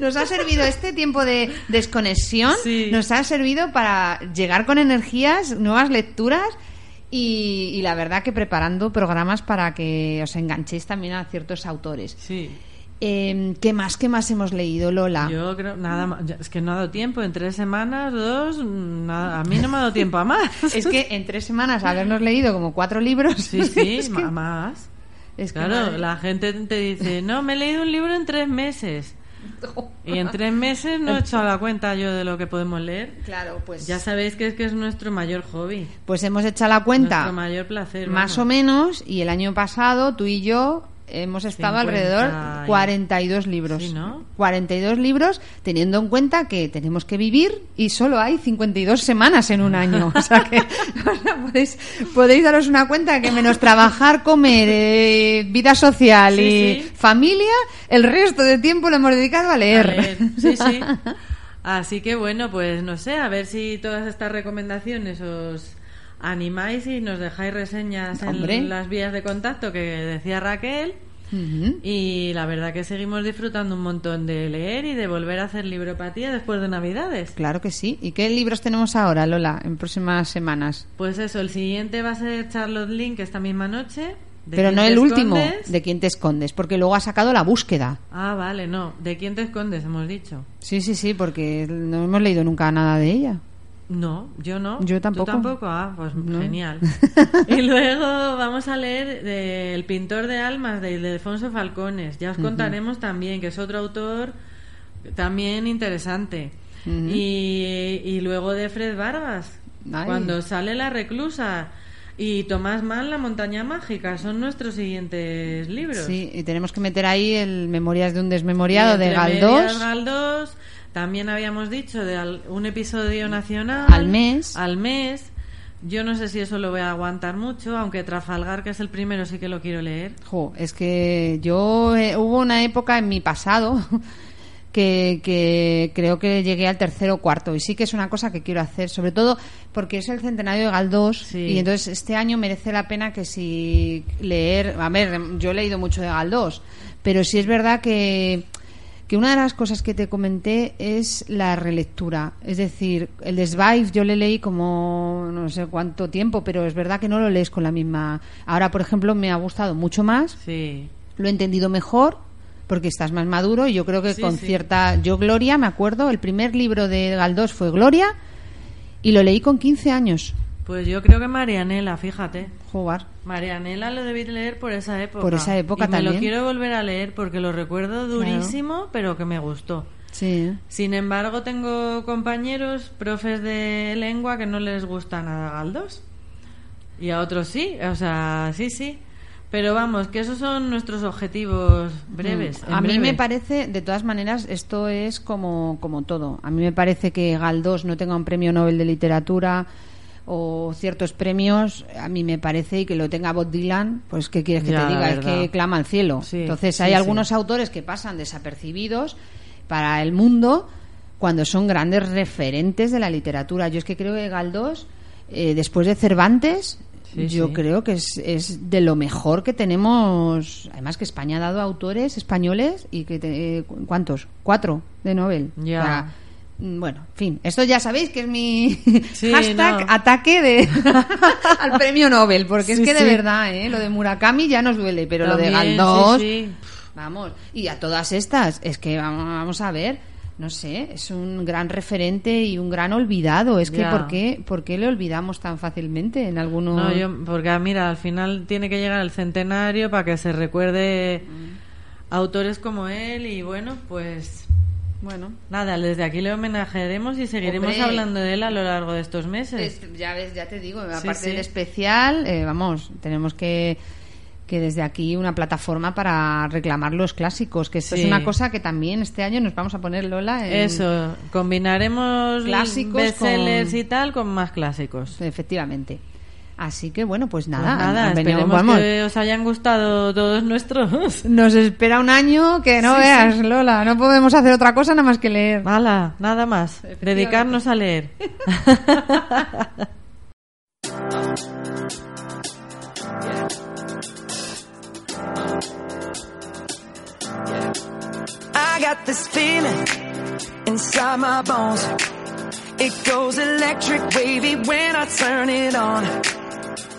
Nos ha servido este tiempo de desconexión, nos ha servido para llegar con energías, nuevas lecturas y, y la verdad que preparando programas para que os enganchéis también a ciertos autores. Sí. Eh, ¿Qué más? ¿Qué más hemos leído, Lola? Yo creo, nada más. Es que no ha dado tiempo. En tres semanas, dos. nada, a mí no me ha dado tiempo a más. <laughs> Es que en tres semanas habernos leído como cuatro libros. Sí, sí, <laughs> es que, más. es que Claro, madre- la gente te dice, no, me he leído un libro en tres meses. <laughs> Y en tres meses no he hecho la cuenta yo de lo que podemos leer. Claro, pues, Ya sabéis que es que es nuestro mayor hobby. pues hemos hecho la cuenta Nuestro mayor placer. más o menos y el año pasado tú y yo hemos estado 50 alrededor y- 42 libros. Sí, ¿no? 42 libros teniendo en cuenta que tenemos que vivir y solo hay 52 semanas en un año. O sea que <laughs> o sea, podéis, podéis daros una cuenta que menos trabajar, comer, eh, vida social Sí, y sí. familia, el resto de tiempo lo hemos dedicado a leer. A leer. Sí, sí. <laughs> Así que bueno, pues no sé, a ver si todas estas recomendaciones os animáis y nos dejáis reseñas Hombre. en las vías de contacto que decía Raquel. Y la verdad que seguimos disfrutando un montón de leer y de volver a hacer libropatía después de Navidades. Claro que sí. ¿Y qué libros tenemos ahora, Lola, en próximas semanas? Pues eso, el siguiente va a ser Charlotte Link esta misma noche. ¿De Pero no el último, de quién te escondes, porque luego ha sacado la búsqueda. Ah, vale, no. ¿De quién te escondes? Hemos dicho. Sí, sí, sí, porque no hemos leído nunca nada de ella. No, yo no. Yo ¿Tú tampoco. tampoco? Ah, pues No. genial. <laughs> y luego vamos a leer de El pintor de almas de Ildefonso Falcones. Ya os contaremos también, que es otro autor también interesante. Y, y luego de Fred Vargas, Ay. cuando sale La reclusa y Tomás Mann, La montaña mágica, son nuestros siguientes libros. Sí, y tenemos que meter ahí el Memorias de un desmemoriado de Galdós. Galdós. También habíamos dicho de al- un episodio nacional. Al mes. Al mes. Yo no sé si eso lo voy a aguantar mucho, aunque Trafalgar, que es el primero, sí que lo quiero leer. Jo, es que yo eh, hubo una época en mi pasado <laughs> que, que creo que llegué al tercero o cuarto y sí que es una cosa que quiero hacer, sobre todo porque es el centenario de Galdós Sí. y entonces este año merece la pena que si leer, a ver, yo he leído mucho de Galdós, pero sí es verdad que que una de las cosas que te comenté es la relectura. Es decir, el de Zweig yo le leí como no sé cuánto tiempo, pero es verdad que no lo lees con la misma. Ahora, por ejemplo, me ha gustado mucho más, Sí. lo he entendido mejor porque estás más maduro y yo creo que Sí, con sí. cierta yo Gloria, me acuerdo, el primer libro de Galdós fue Gloria y lo leí con 15 años. Pues yo creo que Marianela, fíjate. Jugar. Marianela lo debí leer por esa época. Por esa época y me lo también. quiero volver a leer porque lo recuerdo durísimo, pero que me gustó. Sí. Sin embargo, tengo compañeros, profes de lengua, que no les gusta nada Galdós. Y a otros sí, o sea, sí, sí. Pero vamos, que esos son nuestros objetivos breves. Mm. en A mí me parece, de todas maneras, esto es como, como todo. A mí me parece que Galdós no tenga un premio Nobel de literatura o ciertos premios, a mí me parece, y que lo tenga Bob Dylan, pues ¿qué quieres que Ya, te diga? Es que clama al cielo. Sí, Entonces hay sí. algunos autores que pasan desapercibidos para el mundo cuando son grandes referentes de la literatura. Yo es que creo que Galdós, eh, después de Cervantes, Sí, yo sí. creo que es, es de lo mejor que tenemos. Además que España ha dado autores españoles y que te- eh, ¿cuántos? Cuatro de Nobel. Ya. O sea, bueno, en fin, esto ya sabéis que es mi <laughs> Sí, hashtag no. ataque de <laughs> al premio Nobel, porque es Sí, que de verdad, ¿eh? lo de Murakami ya nos duele, pero lo de Galdós, sí, sí. vamos, y a todas estas, es que vamos, vamos a ver, no sé, es un gran referente y un gran olvidado, es que Ya. ¿por qué, ¿por qué le olvidamos tan fácilmente en algunos... No, yo, porque ah, mira, al final tiene que llegar el centenario para que se recuerde autores como él y bueno, pues Bueno, nada, desde aquí le homenajearemos y seguiremos Hombre. hablando de él a lo largo de estos meses. es- ya ves, ya te digo, aparte sí. del especial, eh, vamos, tenemos que que desde aquí una plataforma para reclamar los clásicos, que esto es una cosa que también este año nos vamos a poner Lola en, Eso, combinaremos Clásicos bestsellers con- y tal con más clásicos. efectivamente. Así que bueno, pues Pues nada, nada, esperemos vamos, que os hayan gustado todos nuestros. <laughs> nos espera un año que no Sí, veas, Lola, no podemos hacer otra cosa nada más que leer. Hala, nada más. Dedicarnos a leer. <laughs> I got this feeling inside my bones. It goes electric wavy when I turn it on.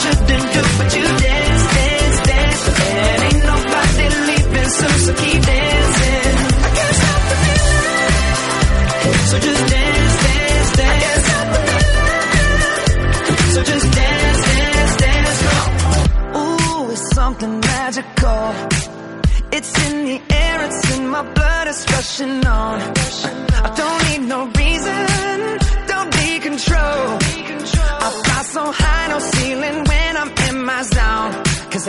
Shouldn't do,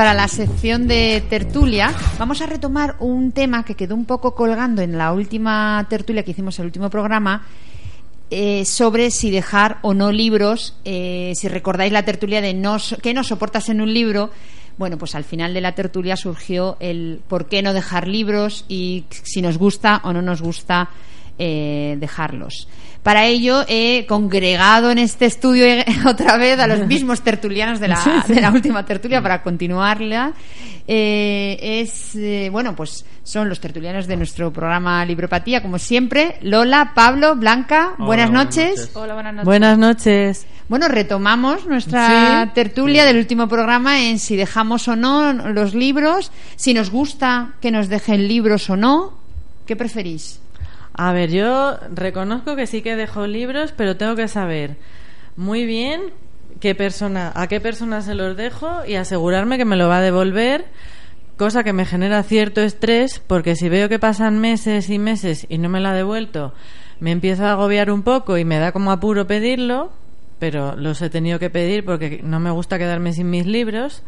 Para la sección de tertulia, vamos a retomar un tema que quedó un poco colgando en la última tertulia que hicimos, el último programa, eh, sobre si dejar o no libros. eh, si recordáis la tertulia de no, ¿qué no soportas en un libro? Bueno, pues al final de la tertulia surgió el por qué no dejar libros y si nos gusta o no nos gusta eh, dejarlos. Para ello he congregado en este estudio eh, <laughs> otra vez a los mismos <laughs> tertulianos de la, de la última tertulia para continuarla. Eh, es eh, bueno, pues son los tertulianos de nuestro programa Libropatía, como siempre. Lola, Pablo, Blanca, Hola, buenas buenas noches. noches. Hola, buenas noches. Buenas noches. Bueno, retomamos nuestra Sí. tertulia del último programa en si dejamos o no los libros, si nos gusta que nos dejen libros o no. ¿Qué preferís? A ver, yo reconozco que sí que dejo libros, pero tengo que saber muy bien qué persona, a qué persona se los dejo y asegurarme que me lo va a devolver, cosa que me genera cierto estrés, porque si veo que pasan meses y meses y no me lo ha devuelto, me empiezo a agobiar un poco y me da como apuro pedirlo, pero los he tenido que pedir porque no me gusta quedarme sin mis libros.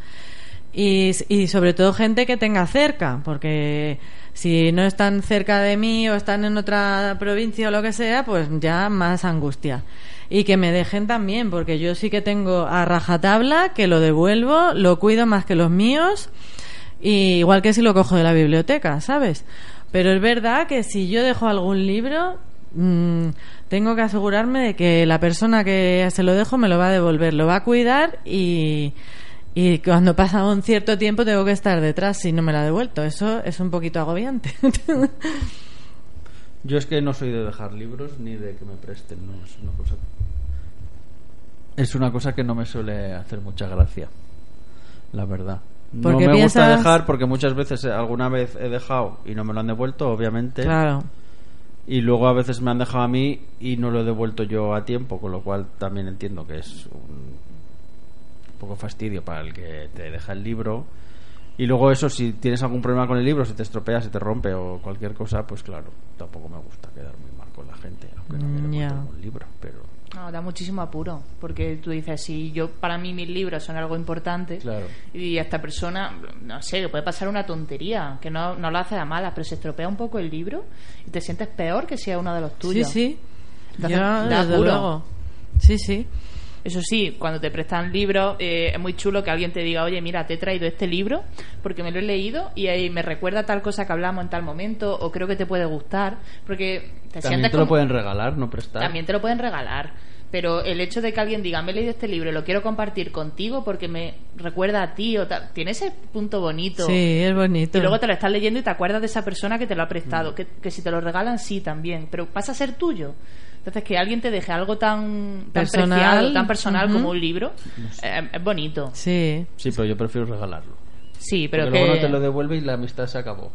Y, sobre todo gente que tenga cerca, porque si no están cerca de mí o están en otra provincia o lo que sea, pues ya más angustia. Y que me dejen también, porque yo sí que tengo a rajatabla, que lo devuelvo, lo cuido más que los míos, y igual que si lo cojo de la biblioteca, ¿sabes? Pero es verdad que si yo dejo algún libro, mm, tengo que asegurarme de que la persona que se lo dejo me lo va a devolver, lo va a cuidar y, y cuando pasa un cierto tiempo tengo que estar detrás si no me la ha devuelto. Eso es un poquito agobiante. <laughs> Yo es que no soy de dejar libros ni de que me presten, no es una cosa. Es una cosa que no me suele hacer mucha gracia, la verdad. No Porque me gusta dejar porque muchas veces, eh, alguna vez he dejado y no me lo han devuelto, obviamente. claro. Y luego a veces me han dejado a mí y no lo he devuelto yo a tiempo, con lo cual también entiendo que es un poco fastidio para el que te deja el libro. Y luego eso, si tienes algún problema con el libro, si te estropea, si te rompe o cualquier cosa, pues claro, tampoco me gusta quedar muy mal con la gente, aunque no me Mm, ya. devuelto ningún libro. Pero No, da muchísimo apuro, porque tú dices, si yo para mí mis libros son algo importante Claro. y a esta persona, no sé, que puede pasar una tontería, que no, no lo hace a malas, pero se estropea un poco el libro y te sientes peor que sea uno de los Sí, tuyos. sí. Entonces, Yo, da desde apuro. luego. Sí, sí. Eso sí, cuando te prestan libros, eh, es muy chulo que alguien te diga, oye, mira, te he traído este libro porque me lo he leído y ahí me recuerda tal cosa que hablamos en tal momento o creo que te puede gustar, porque te también sientes te lo pueden regalar, no prestar. También te lo pueden regalar. pero el hecho de que alguien diga, me he leído este libro y lo quiero compartir contigo porque me recuerda a ti o tiene ese punto bonito. Sí, es bonito. Y luego te lo estás leyendo y te acuerdas de esa persona que te lo ha Mm. prestado. Que, que si te lo regalan, sí, también. Pero pasa a ser tuyo. Entonces, que alguien te deje algo tan, tan Personal. preciado, tan personal como un libro, eh, es bonito. Sí. Sí, pero yo prefiero regalarlo. Sí, pero Porque que... luego no te lo devuelve y la amistad se acabó.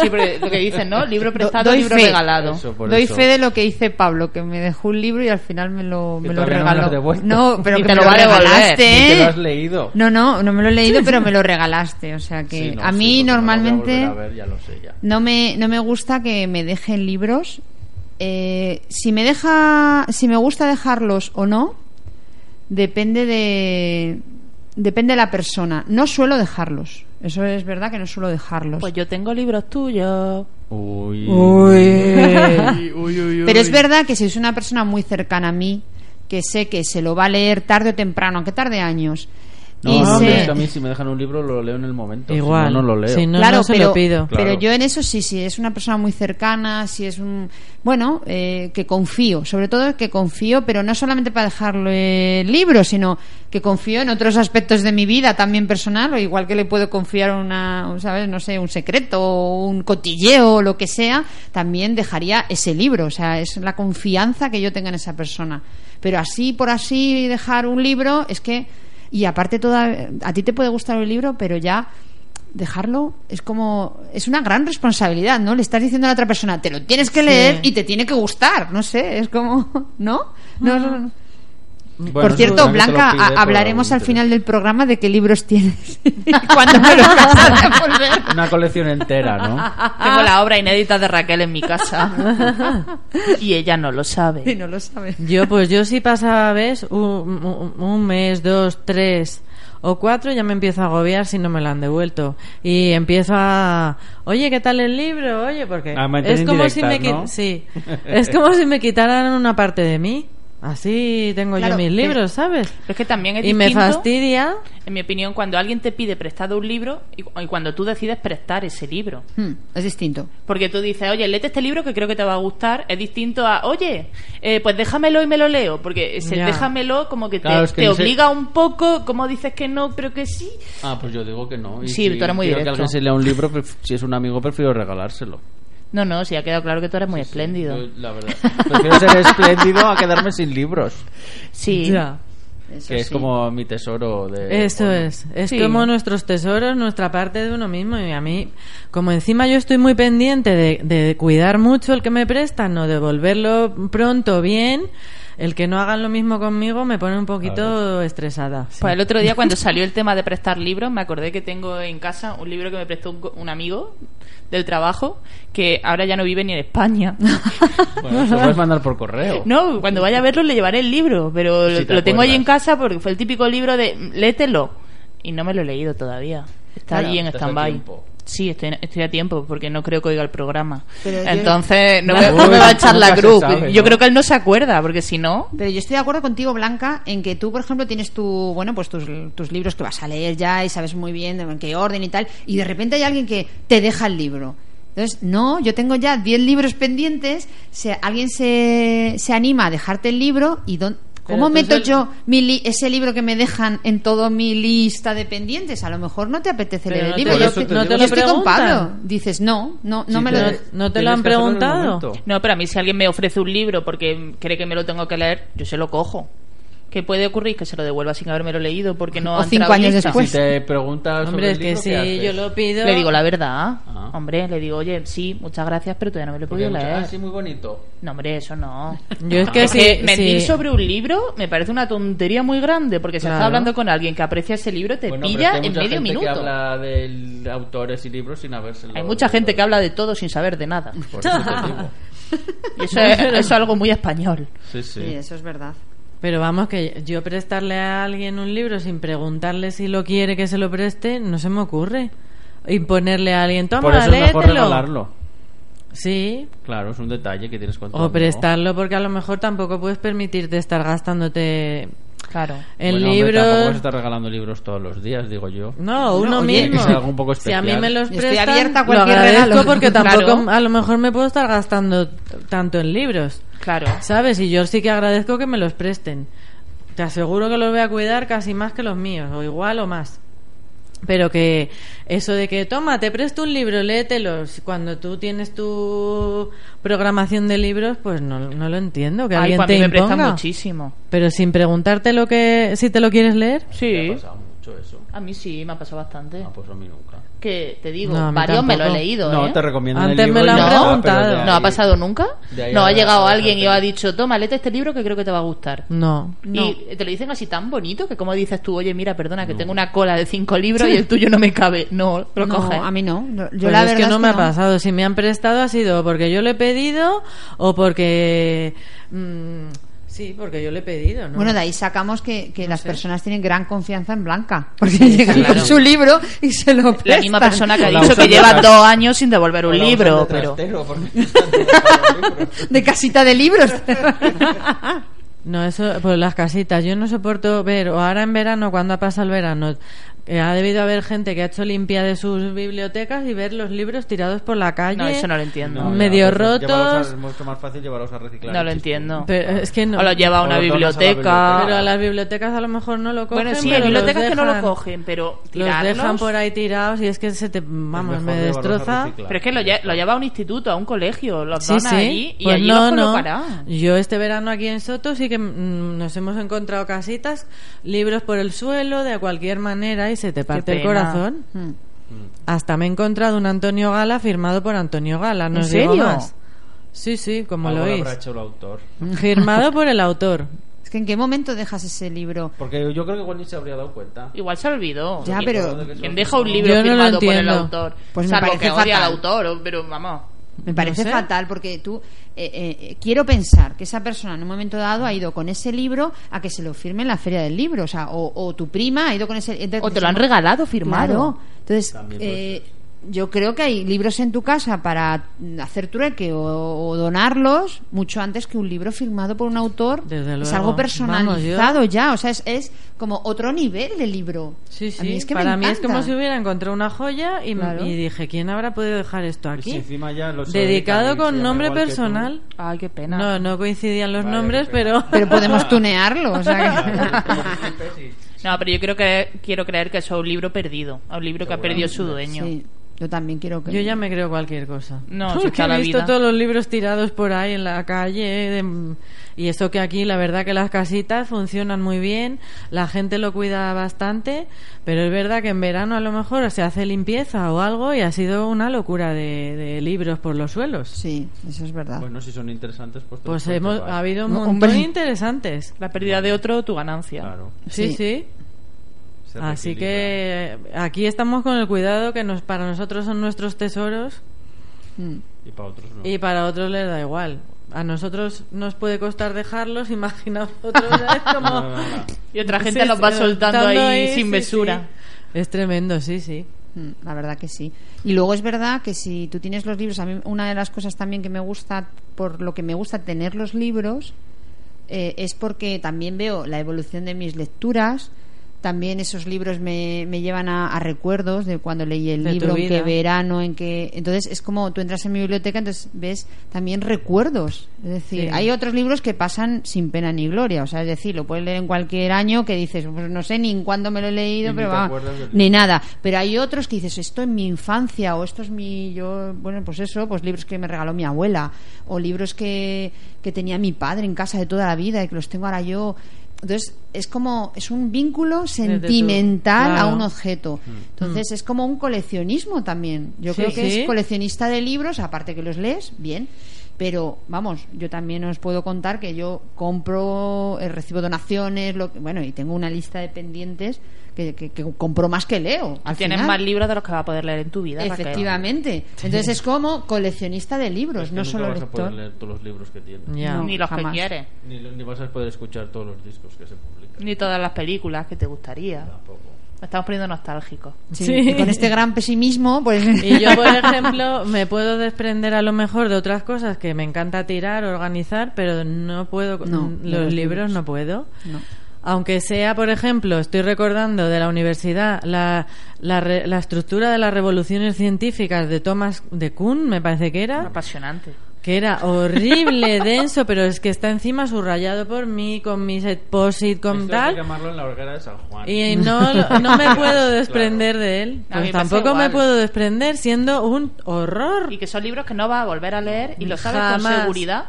Sí, pero lo que dicen, ¿no? Libro prestado, doy libro fe. regalado. Eso, Doy eso. fe de lo que hice Pablo, que me dejó un libro y al final me lo, me lo no me regaló. No, pero que te me lo regalaste, Ni te ¿eh? lo has leído. No, no, no me lo he leído, pero me lo regalaste. O sea que Sí, no, a mí a normalmente volver a ver, ya lo sé ya. no me, no me gusta que me dejen libros. Eh, si me deja, si me gusta dejarlos o no, depende de, depende de la persona. No suelo dejarlos. Eso es verdad que no suelo dejarlos. Pues yo tengo libros tuyos. Uy. <laughs> Pero es verdad que si es una persona muy cercana a mí, que sé que se lo va a leer tarde o temprano, aunque tarde años. No, y no, sé- es que a mí si me dejan un libro lo leo en el momento. Igual. Si no, no lo leo. Si no, claro, no se pero, lo pido. pero yo en eso sí, sí, es una persona muy cercana, si es un... Bueno, eh, que confío, sobre todo que confío, pero no solamente para dejarle el libro, sino que confío en otros aspectos de mi vida también personal, o igual que le puedo confiar una, ¿sabes? No sé, un secreto, o un cotilleo, o lo que sea, también dejaría ese libro, o sea, es la confianza que yo tenga en esa persona. Pero así por así dejar un libro, es que... Y aparte toda, a ti te puede gustar el libro, pero ya dejarlo es como es una gran responsabilidad, ¿no? Le estás diciendo a la otra persona, te lo tienes que Sí. leer y te tiene que gustar, no sé, es como, <laughs> ¿no? No, no, no. Bueno, Por sí, cierto, Blanca, hablaremos al final del programa de qué libros tienes <laughs> y cuándo me los vas a devolver. Una colección entera, ¿no? Tengo la obra inédita de Raquel en mi casa. y ella no lo Y sabe. no lo sabes. Yo, pues yo si pasa, ¿ves? Un, un- un mes, dos, tres o cuatro, ya me empiezo a agobiar si no me lo han devuelto. Y empiezo a... Oye, ¿qué tal el libro? Oye, porque... A mantener es como si me... ¿no? Sí. <laughs> Es como si me quitaran una parte de mí. Así tengo Claro, yo mis libros, ¿sabes? Pero es que también es Y me fastidia. en mi opinión, cuando alguien te pide prestado un libro y, y cuando tú decides prestar ese libro. Hmm, es distinto. Porque tú dices, oye, léete este libro que creo que te va a gustar. Es distinto a, oye, eh, pues déjamelo y me lo leo. Porque ese Ya. déjamelo como que te, es que obliga un poco, como dices que no, pero que sí. Ah, pues yo digo que no. Y Sí, si tú eres muy quiero que directo. alguien se lea un libro, si es un amigo, prefiero regalárselo. No, no, sí, ha quedado claro que tú eres muy espléndido. Yo, la verdad. <laughs> Prefiero ser espléndido a quedarme sin libros. Sí. Ya. Eso Que es sí. como mi tesoro de... Eso bueno. es, es Sí. como nuestros tesoros, nuestra parte de uno mismo. Y a mí, como encima yo estoy muy pendiente de, de cuidar mucho el que me prestan, o devolverlo pronto bien, el que no hagan lo mismo conmigo me pone un poquito estresada. sí. Pues el otro día cuando <laughs> salió el tema de prestar libros, me acordé que tengo en casa un libro que me prestó un, un amigo del trabajo que ahora ya no vive ni en España. Bueno, se <laughs> lo puedes mandar por correo. No, cuando vaya a verlo le llevaré el libro, pero Si lo, te lo tengo ahí en casa porque fue el típico libro de léetelo y no me lo he leído todavía. Está Claro, allí en stand-by. Sí, estoy, estoy a tiempo porque no creo que oiga el programa. Pero yo- Entonces no, me, no me va a echar la cruz. sabe, Yo ¿no? creo que él no se acuerda porque si no... Pero yo estoy de acuerdo contigo, Blanca, en que tú, por ejemplo, tienes tu, bueno, pues tus, tus libros que vas a leer ya y sabes muy bien en qué orden y tal, y de repente hay alguien que te deja el libro. Entonces, no, yo tengo ya 10 libros pendientes, se, alguien se, se anima a dejarte el libro y don- ¿Cómo meto el- yo mi li- ese libro que me dejan en toda mi lista de pendientes? A lo mejor no te apetece Pero leer no el libro. te- Yo, eso te yo digo. estoy con. Pablo. Dices, no, no, no Sí, me lo... No- no te lo han preguntado. No, pero a mí si alguien me ofrece un libro porque cree que me lo tengo que leer, yo se lo cojo. ¿Qué puede ocurrir? Que se lo devuelva sin habérmelo leído porque no O ha cinco entrado en años después. Si te preguntas Hombre, sobre es el que libro, si ¿qué haces? yo lo pido... Le digo la verdad. Ah. Hombre, le digo, oye, sí, muchas gracias, pero todavía no me lo he Porque podido leer. Ah, sí, muy bonito. No, hombre, eso no. Yo es que Es sí, que mentir sí. sobre un libro me parece una tontería muy grande porque si Claro. estás hablando con alguien que aprecia ese libro te Bueno, pilla es que hay en mucha medio gente minuto. que habla de autores y libros sin habérselo Hay mucha gente que habla de todo sin saber de nada. Por eso te digo. <laughs> Y eso es, eso es algo muy español. Sí, sí. Sí, eso es verdad. Pero vamos, que yo prestarle a alguien un libro sin preguntarle si lo quiere que se lo preste, no se me ocurre. Imponerle a alguien, toma, Por eso es mejor regalarlo. Sí, Claro, es un detalle que tienes con o prestarlo porque a lo mejor tampoco puedes permitirte estar gastándote Claro. En Bueno, hombre, tampoco está regalando libros todos los días, digo yo. No, uno oye, mismo. que sea algo un poco si a mí me los Yo estoy prestan, abierta a lo cualquier agradezco regalo. porque <laughs> tampoco Claro. a lo mejor me puedo estar gastando tanto en libros. Claro. ¿Sabes? Y yo sí que agradezco que me los presten. Te aseguro que los voy a cuidar casi más que los míos, o igual o más. Pero que eso de que, toma, te presto un libro, léetelos. Cuando tú tienes tu programación de libros, pues no, no lo entiendo. Que Ay, alguien pues a te me prestan muchísimo. Pero sin preguntarte lo que, si te lo quieres leer. ¿Te Sí. Eso? A mí sí, me ha pasado bastante. Ah, pues a mí nunca. Que te digo, No, a mí varios me lo he tampoco. leído, No, ¿eh? te recomiendo Antes el libro me lo y han ya está, preguntado. pero de ¿No ha ahí- pasado nunca? de ahí No, a- ha llegado a alguien y dejarte. ha dicho, toma, léete este libro que creo que te va a gustar. No. Y te lo dicen así tan bonito que como dices tú, oye, mira, perdona, que tengo una cola de cinco libros y el tuyo no me cabe. No, lo No, coges. a mí no. Yo Pues la es verdad que no me ha pasado. Si me han prestado ha sido porque yo lo he pedido o porque... mm, sí, porque yo lo he pedido, ¿no? Bueno, de ahí sacamos que, que las sé. personas tienen gran confianza en Blanca. Porque llegan claro. con su libro y se lo prestan. La misma persona que ha dicho que lleva tras- dos años sin devolver un libro, de pero... <laughs> De casita de libros. <laughs> No, eso, pues las casitas. Yo no soporto ver, o ahora en verano, cuando ha pasado el verano, ha debido haber gente que ha hecho limpia de sus bibliotecas y ver los libros tirados por la calle. No, eso no lo entiendo. No, Medio ya, a- rotos. Es mucho más fácil llevarlos a reciclar. No lo entiendo. Pero es que no. O lo lleva a una a biblioteca. Pero a las bibliotecas a lo mejor no lo cogen. Bueno, sí, pero hay bibliotecas que no lo cogen, pero Los dejan por ahí tirados y es que se te. Vamos, me destroza. Pero es que lo, lle- lo lleva a un instituto, a un colegio, los Sí, dona sí. allí y Pues allí no, los no. Yo este verano aquí en Soto sí que mm, nos hemos encontrado casitas, libros por el suelo de cualquier manera y se te parte el corazón. Mm. Hasta me he encontrado un Antonio Gala firmado por Antonio Gala, no ¿En os digo serio? más. Sí, sí, como Algo lo oís. habrá hecho el autor. Firmado por el autor. Es que en qué momento dejas ese libro. Porque yo creo que igual ni se habría dado cuenta. Igual se olvidó. Ya, ¿Quién- pero- ¿Quién deja un libro Yo no firmado por el autor? Pues me Salvo parece que odia al fatal. autor, pero vamos. Me parece sé. fatal porque tú eh, eh, quiero pensar que esa persona en un momento dado ha ido con ese libro a que se lo firme en la feria del libro, o sea, o, o tu prima ha ido con ese entonces O te lo han regalado firmado. Claro. Entonces, eh, yo creo que hay libros en tu casa para hacer trueque o, o donarlos mucho antes que un libro firmado por un autor. Desde Es algo Vamos, personalizado ya, o sea, es, es como otro nivel de libro. Sí, A mí sí. es que me Para mí es como si hubiera encontrado una joya y, Claro. y dije, ¿quién habrá podido dejar esto si aquí? encima ya lo se Dedicado con nombre personal. Ay, qué pena. No, no coincidían los Vale, nombres, pero... Pero podemos <laughs> tunearlo, o sea que- <laughs> No, pero yo creo que quiero creer que eso es un libro perdido. Un libro que ha perdido su dueño. Sí, yo también quiero que Yo ya me creo cualquier cosa. No, <laughs> Porque está he la visto vida. todos los libros tirados por ahí en la calle. de- y eso que aquí, la verdad que las casitas funcionan muy bien, la gente lo cuida bastante, pero es verdad que en verano a lo mejor se hace limpieza o algo y ha sido una locura de, de libros por los suelos. Sí, eso es verdad. Bueno, si son interesantes, pues... Pues hemos, ha habido un No, montón interesantes. La pérdida de otro, tu ganancia. Claro. Sí, Sí. sí. Así que aquí estamos con el cuidado que nos, para nosotros son nuestros tesoros. Y para otros no. y para otros les da igual. A nosotros nos puede costar dejarlos, <laughs> imaginaos otros. Es <laughs> como... No, no, no. Y otra gente Sí, los va soltando ahí, ahí, sin sí, mesura. sí. Es tremendo, sí, sí. Mm, La verdad que sí. Y luego es verdad que si tú tienes los libros, a mí una de las cosas también que me gusta, por lo que me gusta tener los libros, eh, es porque también veo la evolución de mis lecturas. También esos libros me, me llevan a, a recuerdos de cuando leí el De libro, en qué verano, en qué... Entonces es como tú entras en mi biblioteca, entonces ves también recuerdos. Es decir, Sí. hay otros libros que pasan sin pena ni gloria. O sea, es decir, lo puedes leer en cualquier año que dices, pues no sé ni en cuándo me lo he leído, ni pero va, ni nada. Pero hay otros que dices, esto en mi infancia, o esto es mi, yo, bueno, pues eso, pues libros que me regaló mi abuela, o libros que, que tenía mi padre en casa de toda la vida y que los tengo ahora yo. Entonces, es como, es un vínculo sentimental a un objeto. Entonces, es como un coleccionismo también. Yo Sí, creo que sí. es coleccionista de libros, aparte que los lees, bien. Pero vamos, yo también os puedo contar que yo compro, eh, recibo donaciones, lo que- bueno, y tengo una lista de pendientes que, que, que compro más que leo. Al Tienes final. más libros de los que vas a poder leer en tu vida. Raquel. Efectivamente. Entonces es como coleccionista de libros, Es que no nunca solo vas a poder lector. leer todos los libros que tienes. No. Ni los jamás. que quieres. Ni, ni vas a poder escuchar todos los discos que se publican. Ni todas las películas que te gustaría. Tampoco. Me estamos poniendo nostálgicos. Sí, Con este gran pesimismo, pues. <laughs> Y yo, por <laughs> ejemplo, me puedo desprender a lo mejor de otras cosas que me encanta tirar, organizar, pero no puedo. No, los libros libros. no puedo. No. Aunque sea, por ejemplo, estoy recordando de la universidad la, la, re- la estructura de las revoluciones científicas de Thomas de Kuhn, me parece que era, Apasionante. que era horrible, <laughs> denso, pero es que está encima subrayado por mí, con mis posit, con Esto hay tal. que quemarlo en la hoguera de San Juan. Y no, no me <laughs> puedo desprender de él. Pues tampoco me puedo desprender siendo un horror. Y que son libros que no vas a volver a leer y lo sabes con seguridad.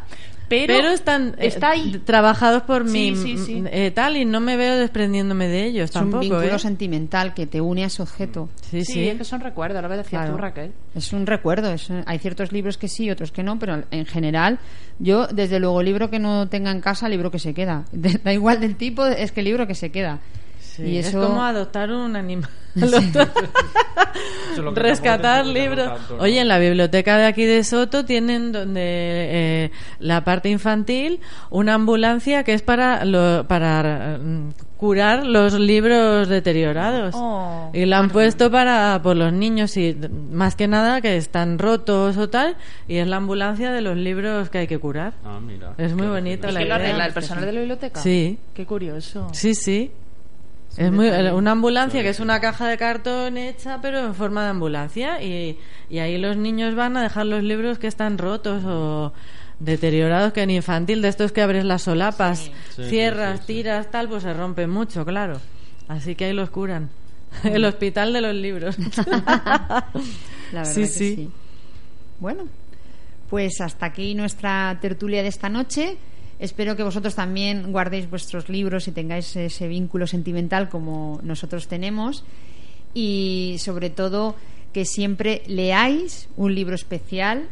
Pero, Pero, están eh, está ahí. trabajados por Sí, mí sí, sí. mm, eh, tal y no me veo desprendiéndome de ellos Es un tampoco vínculo ¿eh? sentimental que te une a ese objeto. sí Sí, sí, es que son recuerdos, lo que decías Claro. tú, Raquel. Es un recuerdo. es- hay ciertos libros que sí, otros que no, pero en general, yo, desde luego, libro que no tenga en casa, libro que se queda. <laughs> Da igual del tipo, es que libro que se queda. Sí, y es como adoptar un animal <laughs> es lo que rescatar libros gusta tanto, ¿no? oye en la biblioteca de aquí de Soto tienen donde eh, la parte infantil una ambulancia que es para lo- para mm, curar los libros deteriorados Oh. y lo han puesto para por los niños y más que nada que están rotos o tal y es la ambulancia de los libros que hay que curar Ah, mira. Es muy bonito la ¿Quién lo idea. arregla? ¿El personal de la biblioteca? Sí. Qué curioso. Sí, sí. Es muy, una ambulancia que es una caja de cartón hecha pero en forma de ambulancia y, y ahí los niños van a dejar los libros que están rotos o deteriorados que en infantil de estos que abres las solapas, Sí, cierras, sí, sí, sí. tiras, tal, pues se rompen mucho, claro. Así que ahí los curan. <laughs> El hospital de los libros. <laughs> La verdad <laughs> Sí, que sí. sí. Bueno, pues hasta aquí nuestra tertulia de esta noche. Espero que vosotros también guardéis vuestros libros y tengáis ese vínculo sentimental como nosotros tenemos. Y sobre todo que siempre leáis un libro especial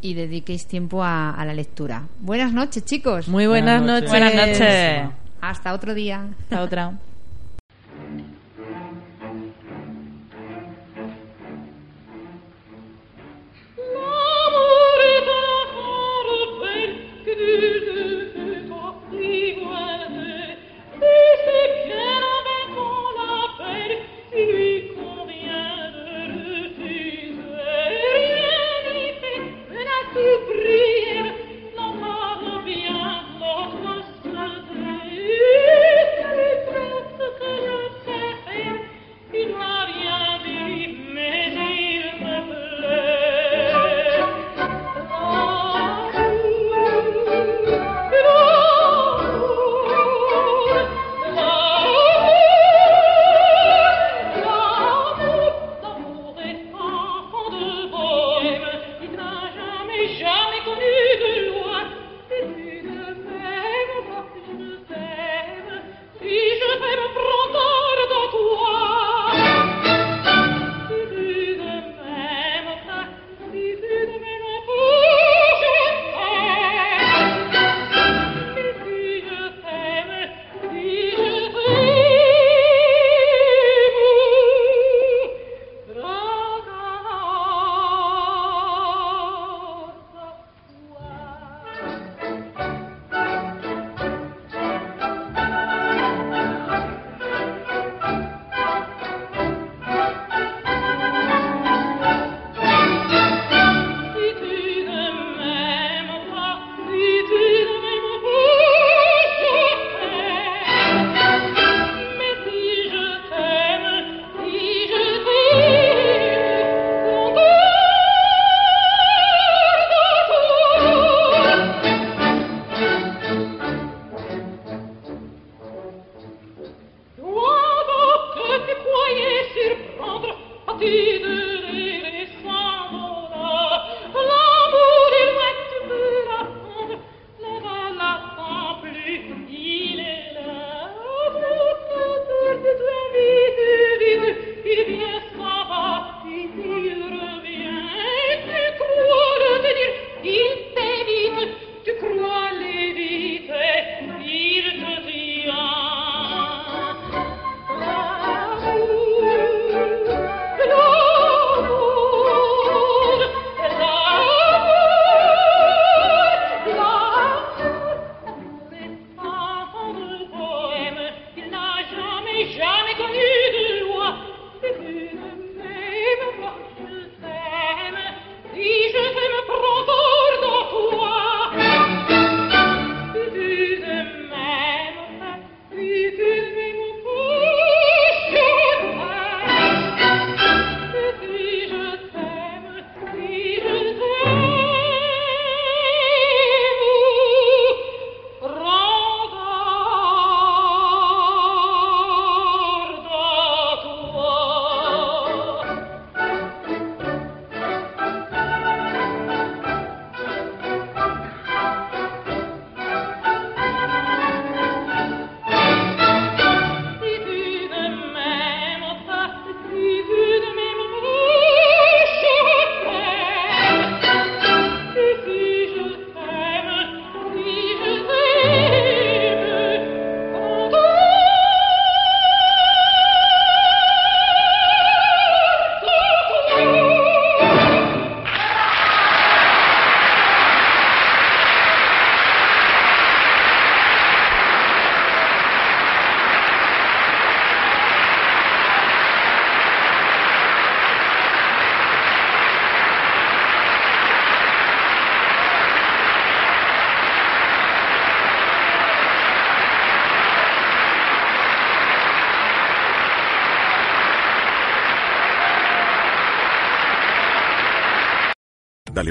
y dediquéis tiempo a, a la lectura. Buenas noches, chicos. Muy buenas, Buenas noches. noches. Buenas noches. Hasta otro día. Hasta otra.